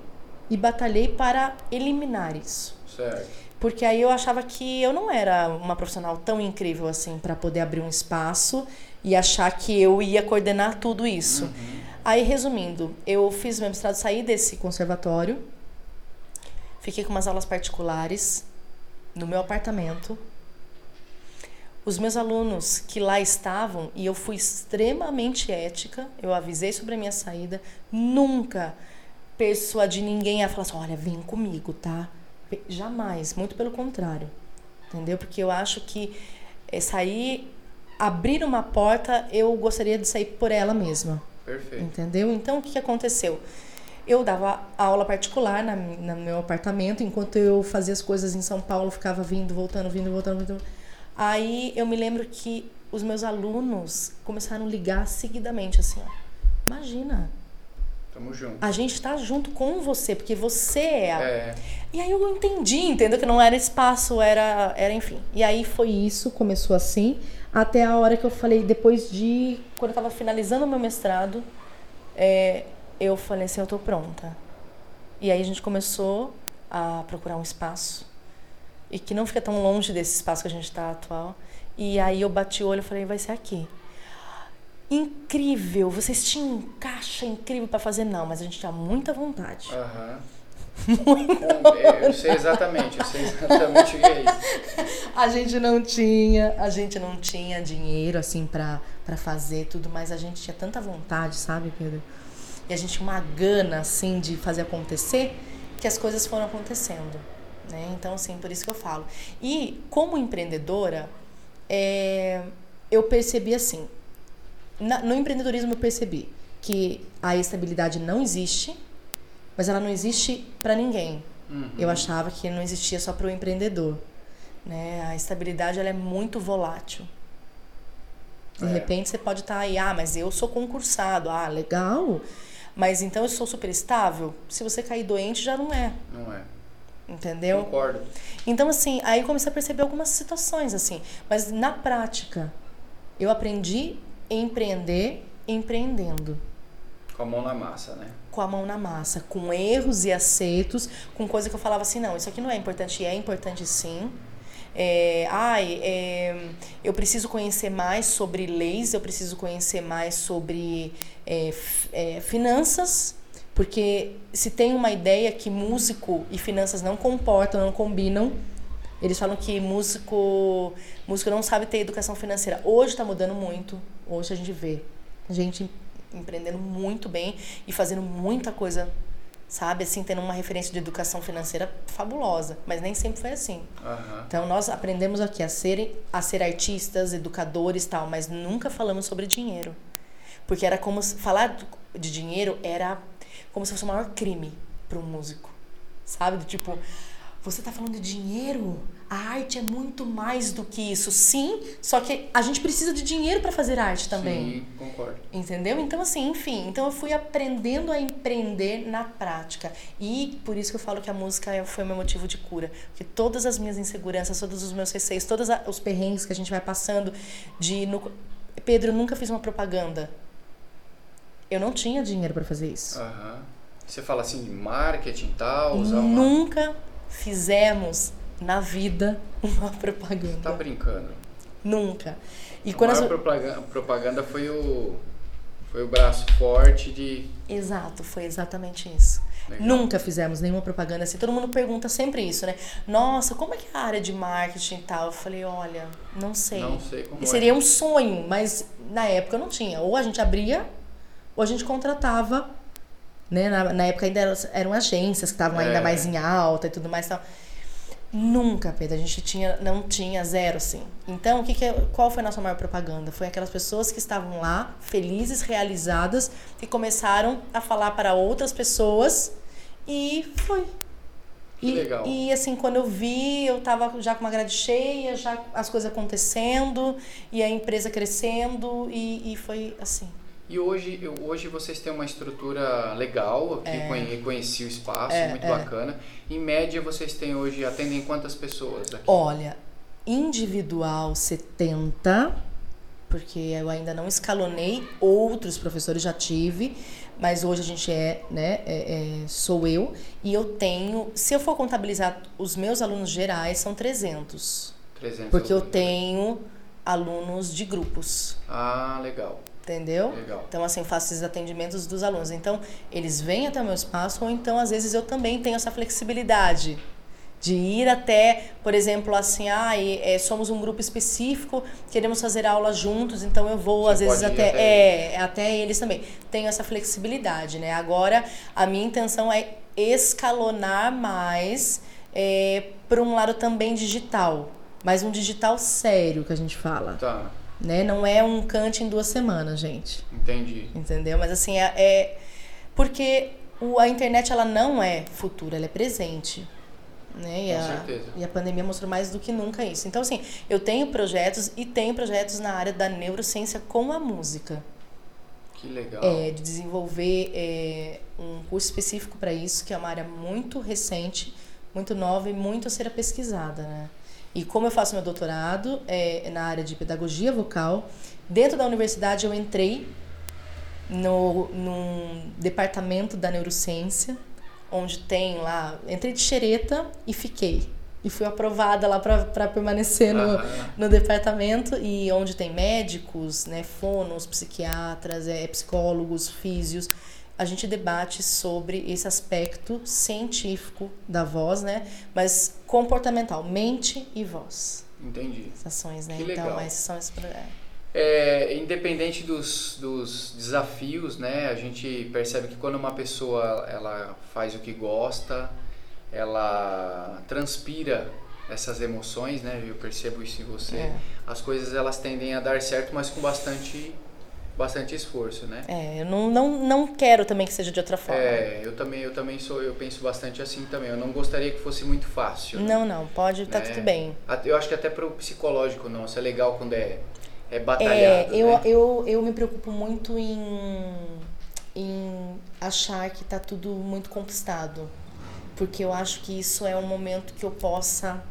e batalhei para eliminar isso. Certo. Porque aí eu achava que eu não era uma profissional tão incrível assim para poder abrir um espaço e achar que eu ia coordenar tudo isso. Aí, resumindo, eu fiz meu mestrado, saí desse conservatório, fiquei com umas aulas particulares no meu apartamento. Os meus alunos que lá estavam, e eu fui extremamente ética, eu avisei sobre a minha saída, nunca persuadi ninguém a falar assim: olha, vem comigo, tá? Jamais, muito pelo contrário, entendeu? Porque eu acho que é, sair, abrir uma porta, eu gostaria de sair por ela mesma. Perfeito. Entendeu? Então, o que, aconteceu? eu dava aula particular na, no meu apartamento, enquanto eu fazia as coisas em São Paulo, ficava vindo, voltando, vindo, voltando, voltando. Aí eu me lembro que os meus alunos começaram a ligar seguidamente, assim, ó. Imagina. Tamo junto. A gente tá junto com você, porque você é a... É, E aí eu entendi, entendeu? Que não era espaço, era, era enfim. E aí foi isso, começou assim, até a hora que eu falei, depois de. Quando eu tava finalizando o meu mestrado, é, eu falei assim: eu tô pronta. E aí a gente começou a procurar um espaço, e que não fica tão longe desse espaço que a gente tá atual. E aí eu bati o olho e falei: vai ser aqui. Incrível, vocês tinham caixa incrível para fazer, não, mas a gente tinha muita vontade. aham. Com- é, Eu sei exatamente, eu sei exatamente o que é isso. A gente não tinha, a gente não tinha dinheiro assim para fazer tudo, mas a gente tinha tanta vontade, sabe, Pedro? E a gente tinha uma gana assim de fazer acontecer que as coisas foram acontecendo, né? Então assim, por isso que eu falo. E como empreendedora, é, eu percebi assim, na- no empreendedorismo eu percebi que a estabilidade não existe, mas ela não existe pra ninguém. Uhum. Eu achava que não existia só para o empreendedor. Né? A estabilidade ela é muito volátil. De É. repente você pode estar aí, ah, mas eu sou concursado. Ah, legal. Mas então eu sou super estável? Se você cair doente, já não é. Não é. Entendeu? Concordo. Então, assim, aí comecei a perceber algumas situações, assim. Mas na prática, eu aprendi empreender empreendendo. Com a mão na massa, né? com a mão na massa, com erros e acertos, com coisa que eu falava assim, não, isso aqui não é importante, é importante sim. É, ai, é, eu preciso conhecer mais sobre leis, eu preciso conhecer mais sobre é, é, finanças, porque se tem uma ideia que músico e finanças não comportam, não combinam, eles falam que músico, músico não sabe ter educação financeira. Hoje está mudando muito, hoje a gente vê gente empreendendo muito bem e fazendo muita coisa, sabe? Assim, tendo uma referência de educação financeira fabulosa, mas nem sempre foi assim. Aham. Então nós aprendemos aqui a ser a ser artistas, educadores, tal, mas nunca falamos sobre dinheiro. Porque era como se, falar de dinheiro era como se fosse o maior crime para um músico. Sabe? Do tipo, você tá falando de dinheiro? A arte é muito mais do que isso. Sim, só que a gente precisa de dinheiro para fazer arte também. Sim, concordo. Entendeu? Então, assim, enfim. Então, eu fui aprendendo a empreender na prática. E por isso que eu falo que a música é- foi o meu motivo de cura. Porque todas as minhas inseguranças, todos os meus receios, todos os perrengues que a gente vai passando de... No... Pedro, eu nunca fiz uma propaganda. Eu não tinha dinheiro para fazer isso. Aham. Você fala assim de marketing e tal, usar uma... Nunca fizemos na vida uma propaganda. Tá brincando. Nunca. E a quando maior propaganda, propaganda foi o foi o braço forte de Exato, foi exatamente isso. Legal. Nunca fizemos nenhuma propaganda assim. Todo mundo pergunta sempre isso, né? Nossa, como é que é a área de marketing e tal? Eu falei, olha, não sei. não sei como E é. seria um sonho, mas na época não tinha. Ou a gente abria, ou a gente contratava. Né? Na, na época ainda eram, eram agências que estavam É. ainda mais em alta e tudo mais. Tal. Nunca, Pedro, a gente tinha, não tinha zero, assim. Então, o que que é- qual foi a nossa maior propaganda? Foi aquelas pessoas que estavam lá, felizes, realizadas, e começaram a falar para outras pessoas e foi. Que E, legal. e assim, quando eu vi, eu tava já com uma grade cheia, já as coisas acontecendo, e a empresa crescendo, e, e foi assim. E hoje, eu- hoje vocês têm uma estrutura legal, aqui conhe- conheci o espaço, É, muito é. bacana. Em média, vocês têm hoje, atendem quantas pessoas aqui? Olha, individual 70, porque eu ainda não escalonei, outros professores já tive, mas hoje a gente é, né, é- é- sou eu, e eu tenho, se eu for contabilizar os meus alunos gerais, são 300, 300 porque eu alunos. tenho alunos de grupos, Ah, legal, entendeu? legal. Então, assim, faço esses atendimentos dos alunos. Então, eles vêm até o meu espaço, ou então, às vezes, eu também tenho essa flexibilidade de ir até, por exemplo, assim, ah, e, é, somos um grupo específico, queremos fazer aula juntos, então eu vou, Você às vezes, até, até é, até eles também. Tenho essa flexibilidade, né? Agora, a minha intenção é escalonar mais para um lado também digital. Mas um digital sério que a gente fala, Tá, né? Não é um cante em duas semanas, gente. entendi. Entendeu? Mas assim, é, é- Porque o, a internet ela não é futuro, ela é presente. Né? E, Com a, certeza. e a pandemia mostrou mais do que nunca isso. Então, assim, eu tenho projetos e tenho projetos na área da neurociência com a música. Que legal. É, de desenvolver é, um curso específico para isso, que é uma área muito recente, muito nova e muito a ser pesquisada. Né? E como eu faço meu doutorado é, na área de pedagogia vocal, dentro da universidade eu entrei no, num departamento da neurociência, onde tem lá, entrei de xereta e fiquei. E fui aprovada lá para permanecer no, no departamento e onde tem médicos, né, fonos, psiquiatras, é, psicólogos, físios. A gente debate sobre esse aspecto científico da voz, né, mas comportamental, mente e voz. Entendi. As ações, né? Que então, legal. esses são esses pro- é. É, independente dos, dos desafios, né, a gente percebe que quando uma pessoa ela faz o que gosta, ela transpira essas emoções, né, eu percebo isso em você. É. As coisas elas tendem a dar certo, mas com bastante, bastante esforço, né? É, eu não, não, não quero também que seja de outra forma. É, eu também, eu também sou, eu penso bastante assim também. Eu não gostaria que fosse muito fácil. né? Não, não, pode, tá Né? tudo bem. Eu acho que até para o psicológico, nossa, é legal quando é, é É, batalhado, eu, né? eu, eu me preocupo muito em, em achar que tá tudo muito conquistado. Porque eu acho que isso é um momento que eu possa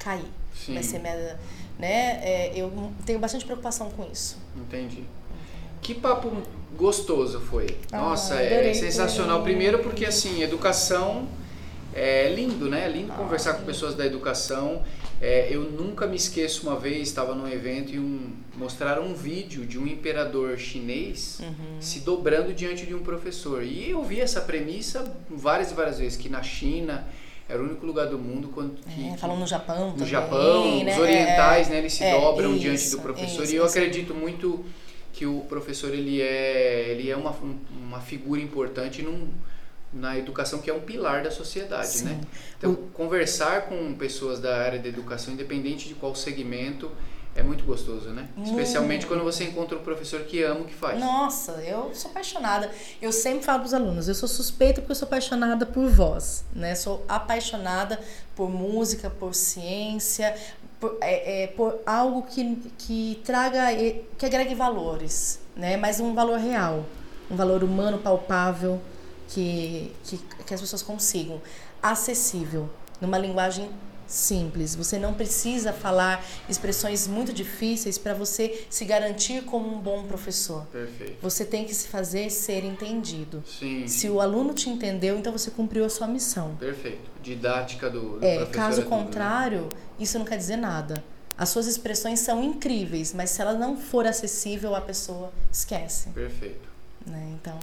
cair. Sim. Vai ser minha, né? É, eu tenho bastante preocupação com isso. Entendi. Que papo gostoso foi. Ah, Nossa, é sensacional. também. Primeiro porque assim, educação é lindo, né? É lindo conversar com pessoas da educação. É, eu nunca me esqueço uma vez, estava num evento e um, mostraram um vídeo de um imperador chinês Uhum. se dobrando diante de um professor. E eu vi essa premissa várias e várias vezes, que na China era o único lugar do mundo quando, que, É, que- falam no Japão no também. Japão, né? os orientais, É, né, eles se é, dobram isso, diante do professor. isso, e eu acredito muito que o professor ele é, ele é uma, uma figura importante num, na educação que é um pilar da sociedade, Sim. né? Então, conversar com pessoas da área da educação, independente de qual segmento, é muito gostoso, né? Especialmente quando você encontra um professor que ama o que faz. Nossa, eu sou apaixonada. Eu sempre falo para os alunos, eu sou suspeita porque eu sou apaixonada por voz, né? Sou apaixonada por música, por ciência, por, é, é, por algo que, que traga, que agregue valores, né? Mas um valor real, um valor humano palpável que, que, que as pessoas consigam. Acessível, numa linguagem simples. Você não precisa falar expressões muito difíceis para você se garantir como um bom professor. Perfeito. Você tem que se fazer ser entendido. Sim, Se o aluno te entendeu, então você cumpriu a sua missão. perfeito. Didática do, do É, professor. caso é tudo, né? contrário, isso não quer dizer nada. As suas expressões são incríveis, mas se ela não for acessível, a pessoa esquece. Perfeito. Né? Então,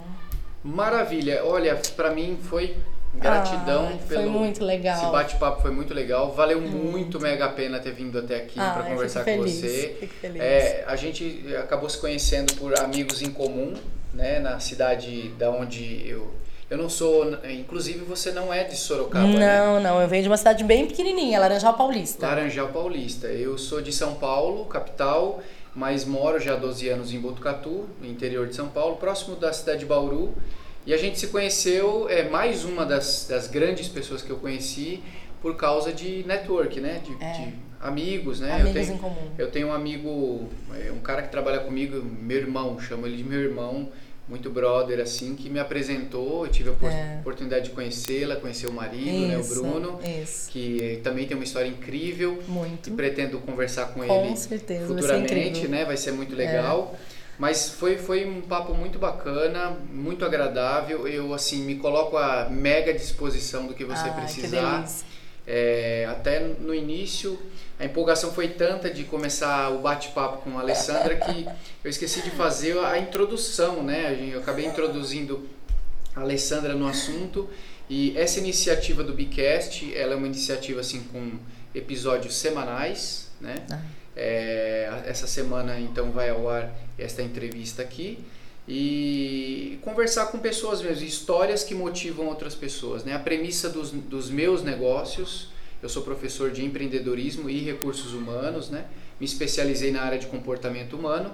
Maravilha. Olha, pra mim foi gratidão Ai, pelo foi muito legal. Esse bate-papo foi muito legal. Valeu muito mega a pena ter vindo até aqui Ah, para conversar com feliz, você. Fico feliz. É, a gente acabou se conhecendo por amigos em comum, né, na cidade da onde eu eu não sou, inclusive você não é de Sorocaba, né? não, não, eu venho de uma cidade bem pequenininha, Laranjal Paulista. Laranjal Paulista. Eu sou de São Paulo, capital, mas moro já há 12 anos em Botucatu, no interior de São Paulo, próximo da cidade de Bauru. E a gente se conheceu, é mais uma das, das grandes pessoas que eu conheci por causa de network, né? De, É. de amigos, né? Amigos eu tenho, em comum. eu tenho um amigo, é, um cara que trabalha comigo, meu irmão, chamo ele de meu irmão, muito brother, assim, que me apresentou, eu tive a É. oportunidade de conhecê-la, conhecer o marido, né? O Isso, Bruno Isso, que também tem uma história incrível muito. e pretendo conversar com, Com ele certeza, vai futuramente. É. né? Vai ser muito legal. Mas foi, foi um papo muito bacana, muito agradável. Eu assim me coloco à mega disposição do que você Ah, que precisar. delícia. É, até no início a empolgação foi tanta de começar o bate-papo com a Alessandra que eu esqueci de fazer a introdução, né? Eu acabei introduzindo a Alessandra no assunto e essa iniciativa do Bicast, ela é uma iniciativa assim com episódios semanais, né? Ah. É, essa semana então vai ao ar esta entrevista aqui e conversar com pessoas mesmo, histórias que motivam outras pessoas, né? A premissa dos, dos meus negócios, eu sou professor de empreendedorismo e recursos humanos, né? Me especializei na área de comportamento humano.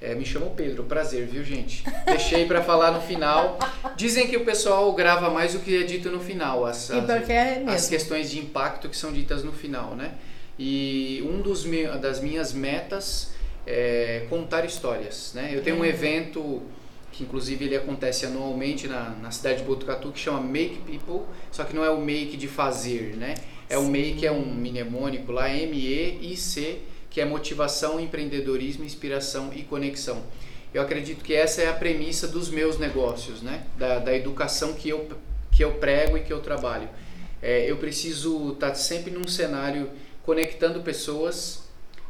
É, me chamo Pedro, prazer, viu gente? Deixei para falar no final. Dizem que o pessoal grava mais o que é dito no final, as, as, é as questões de impacto que são ditas no final, né? E um dos das minhas metas é contar histórias, né? Eu tenho um uhum. evento que inclusive ele acontece anualmente na, na cidade de Botucatu que chama Make People, só que não é o make de fazer, né? É Sim. o make é um mnemônico lá, M E I C que é motivação, empreendedorismo, inspiração e conexão. Eu acredito que essa é a premissa dos meus negócios, né? da, da educação que eu, que eu prego e que eu trabalho. É, eu preciso estar sempre num cenário conectando pessoas,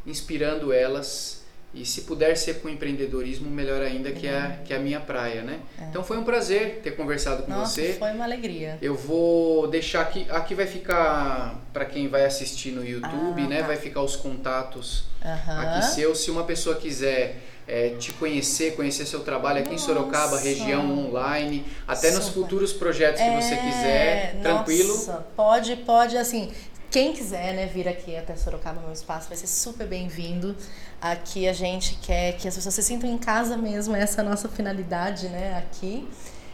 inspirando elas e se puder ser com empreendedorismo, melhor ainda, que é, que é a minha praia, né? É. Então foi um prazer ter conversado com Nossa, você. foi uma alegria. Eu vou deixar aqui, aqui vai ficar para quem vai assistir no YouTube, ah, né? Tá. Vai ficar os contatos uhum. aqui seus. Se uma pessoa quiser é, te conhecer, conhecer seu trabalho aqui nossa. em Sorocaba, região online, até Super. nos futuros projetos que é, você quiser, tranquilo. Nossa, pode, pode, assim, quem quiser né, vir aqui até Sorocaba, meu espaço, vai ser super bem-vindo. Aqui a gente quer que as pessoas se sintam em casa mesmo, essa é a nossa finalidade né, aqui.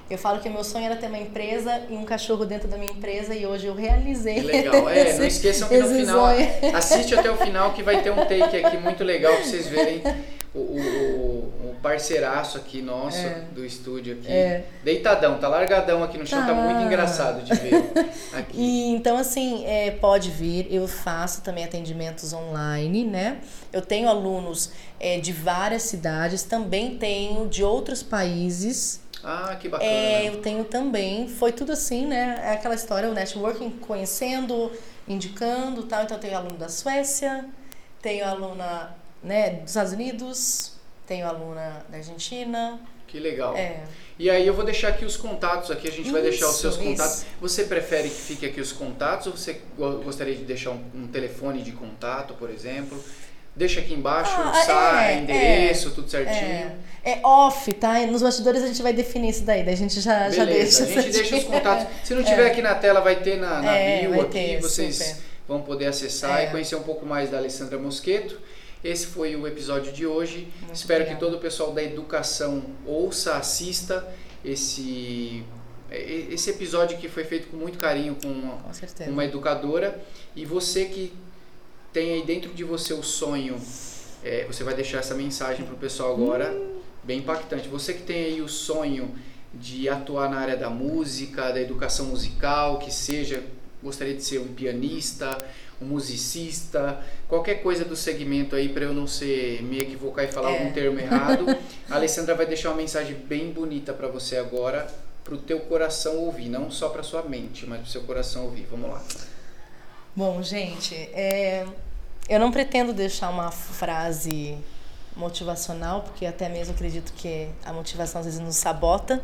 Eu falo que meu sonho era ter uma empresa e um cachorro dentro da minha empresa e hoje eu realizei. Que legal. É, esse, não esqueçam que no final, sonho. assiste até o final que vai ter um take aqui muito legal para vocês verem o, o, o parceiraço aqui nosso é. do estúdio aqui. É. Deitadão, tá largadão aqui no chão, tá, tá muito engraçado de ver. Aqui. E, então, assim, é, pode vir. Eu faço também atendimentos online, né? Eu tenho alunos é, de várias cidades, também tenho de outros países. Ah, que bacana. É, eu tenho também. Foi tudo assim, né? É aquela história, o networking, conhecendo, indicando tal. Então, eu tenho aluno da Suécia, tenho aluna né, dos Estados Unidos, tenho aluna da Argentina. Que legal. É. E aí eu vou deixar aqui os contatos, aqui a gente isso, vai deixar os seus contatos. Isso. Você prefere que fique aqui os contatos ou você gostaria de deixar um, um telefone de contato, por exemplo? Deixa aqui embaixo, ah, sai, é, endereço, é, tudo certinho. É, é, off, tá? Nos bastidores a gente vai definir isso daí, daí a gente já, Beleza, já deixa. A gente deixa os contatos. Se não tiver é. aqui na tela, vai ter na, na é, bio aqui, ter, vocês super. vão poder acessar e conhecer um pouco mais da Alessandra Mosqueto. Esse foi o episódio de hoje. Muito Espero que todo o pessoal da educação ouça, assista esse esse episódio que foi feito com muito carinho com uma, com uma educadora e você que tem aí dentro de você o sonho, é, você vai deixar essa mensagem para o pessoal agora, hum. bem impactante. Você que tem aí o sonho de atuar na área da música, da educação musical, que seja, gostaria de ser um pianista, um musicista, qualquer coisa do segmento aí para eu não ser me equivocar e falar é. algum termo errado. A Alessandra vai deixar uma mensagem bem bonita para você agora, para o teu coração ouvir, não só para sua mente, mas para o seu coração ouvir. Vamos lá. Bom, gente, é, eu não pretendo deixar uma frase motivacional, porque até mesmo acredito que a motivação às vezes nos sabota.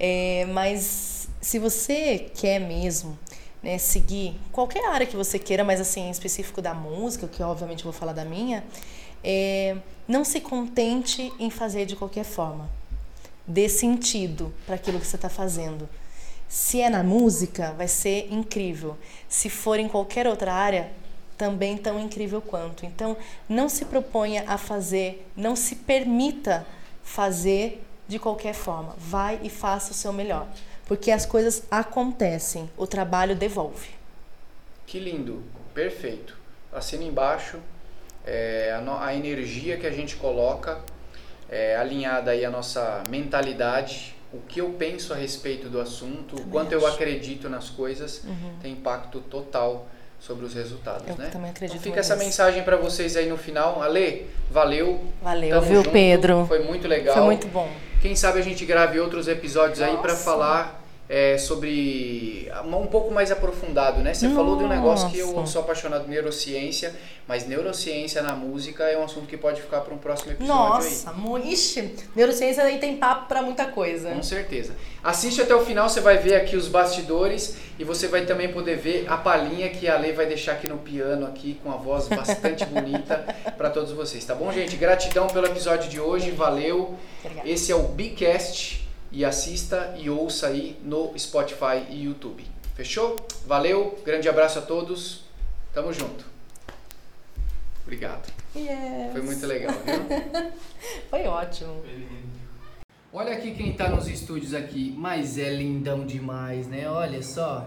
É, mas se você quer mesmo né, seguir qualquer área que você queira, mas assim, em específico da música, que obviamente eu vou falar da minha, é, não se contente em fazer de qualquer forma. Dê sentido para aquilo que você está fazendo. Se é na música, vai ser incrível. Se for em qualquer outra área, também tão incrível quanto. Então, não se proponha a fazer, não se permita fazer de qualquer forma. Vai e faça o seu melhor porque as coisas acontecem, o trabalho devolve. Que lindo, perfeito. Assina embaixo, é, a, a, energia que a gente coloca, é, alinhada aí a nossa mentalidade, o que eu penso a respeito do assunto, o quanto acho. eu acredito nas coisas, uhum. tem impacto total sobre os resultados, eu né? Também acredito então fica essa mensagem para vocês aí no final. Ale, valeu. Valeu, viu, junto. Pedro? Foi muito legal. Foi muito bom. Quem sabe a gente grave outros episódios Nossa. aí para falar é, sobre um pouco mais aprofundado, né? Você Nossa. falou de um negócio que eu sou apaixonado neurociência, mas neurociência na música é um assunto que pode ficar para um próximo episódio Nossa, aí. ixi, neurociência aí tem papo para muita coisa. Com certeza. Assiste até o final, você vai ver aqui os bastidores e você vai também poder ver a palhinha que a Lei vai deixar aqui no piano aqui com a voz bastante bonita para todos vocês, tá bom, gente? Gratidão pelo episódio de hoje, valeu. Obrigada. Esse é o Bicast e assista e ouça aí no Spotify e YouTube. Fechou? Valeu, grande abraço a todos. Tamo junto. Obrigado. Yes. Foi muito legal, viu? Foi ótimo. Olha aqui quem tá nos estúdios aqui, mas é lindão demais, né? Olha só.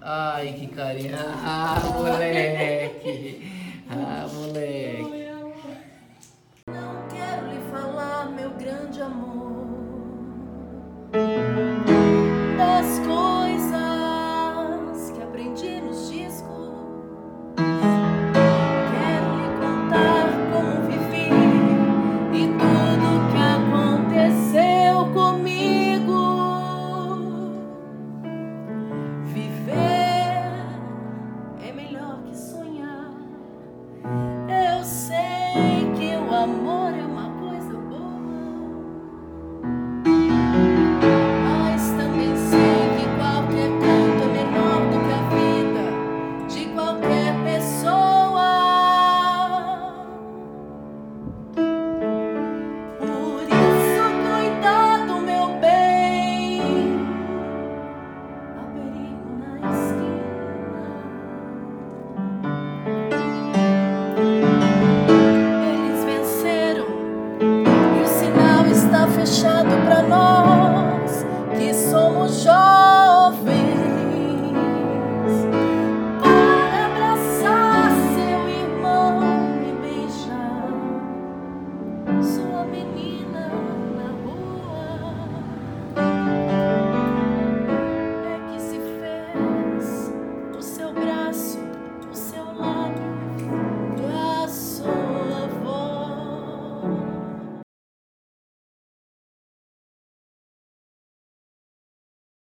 Ai, que carinha. Ah, moleque. Ah, moleque. Não quero lhe falar, meu grande amor. school.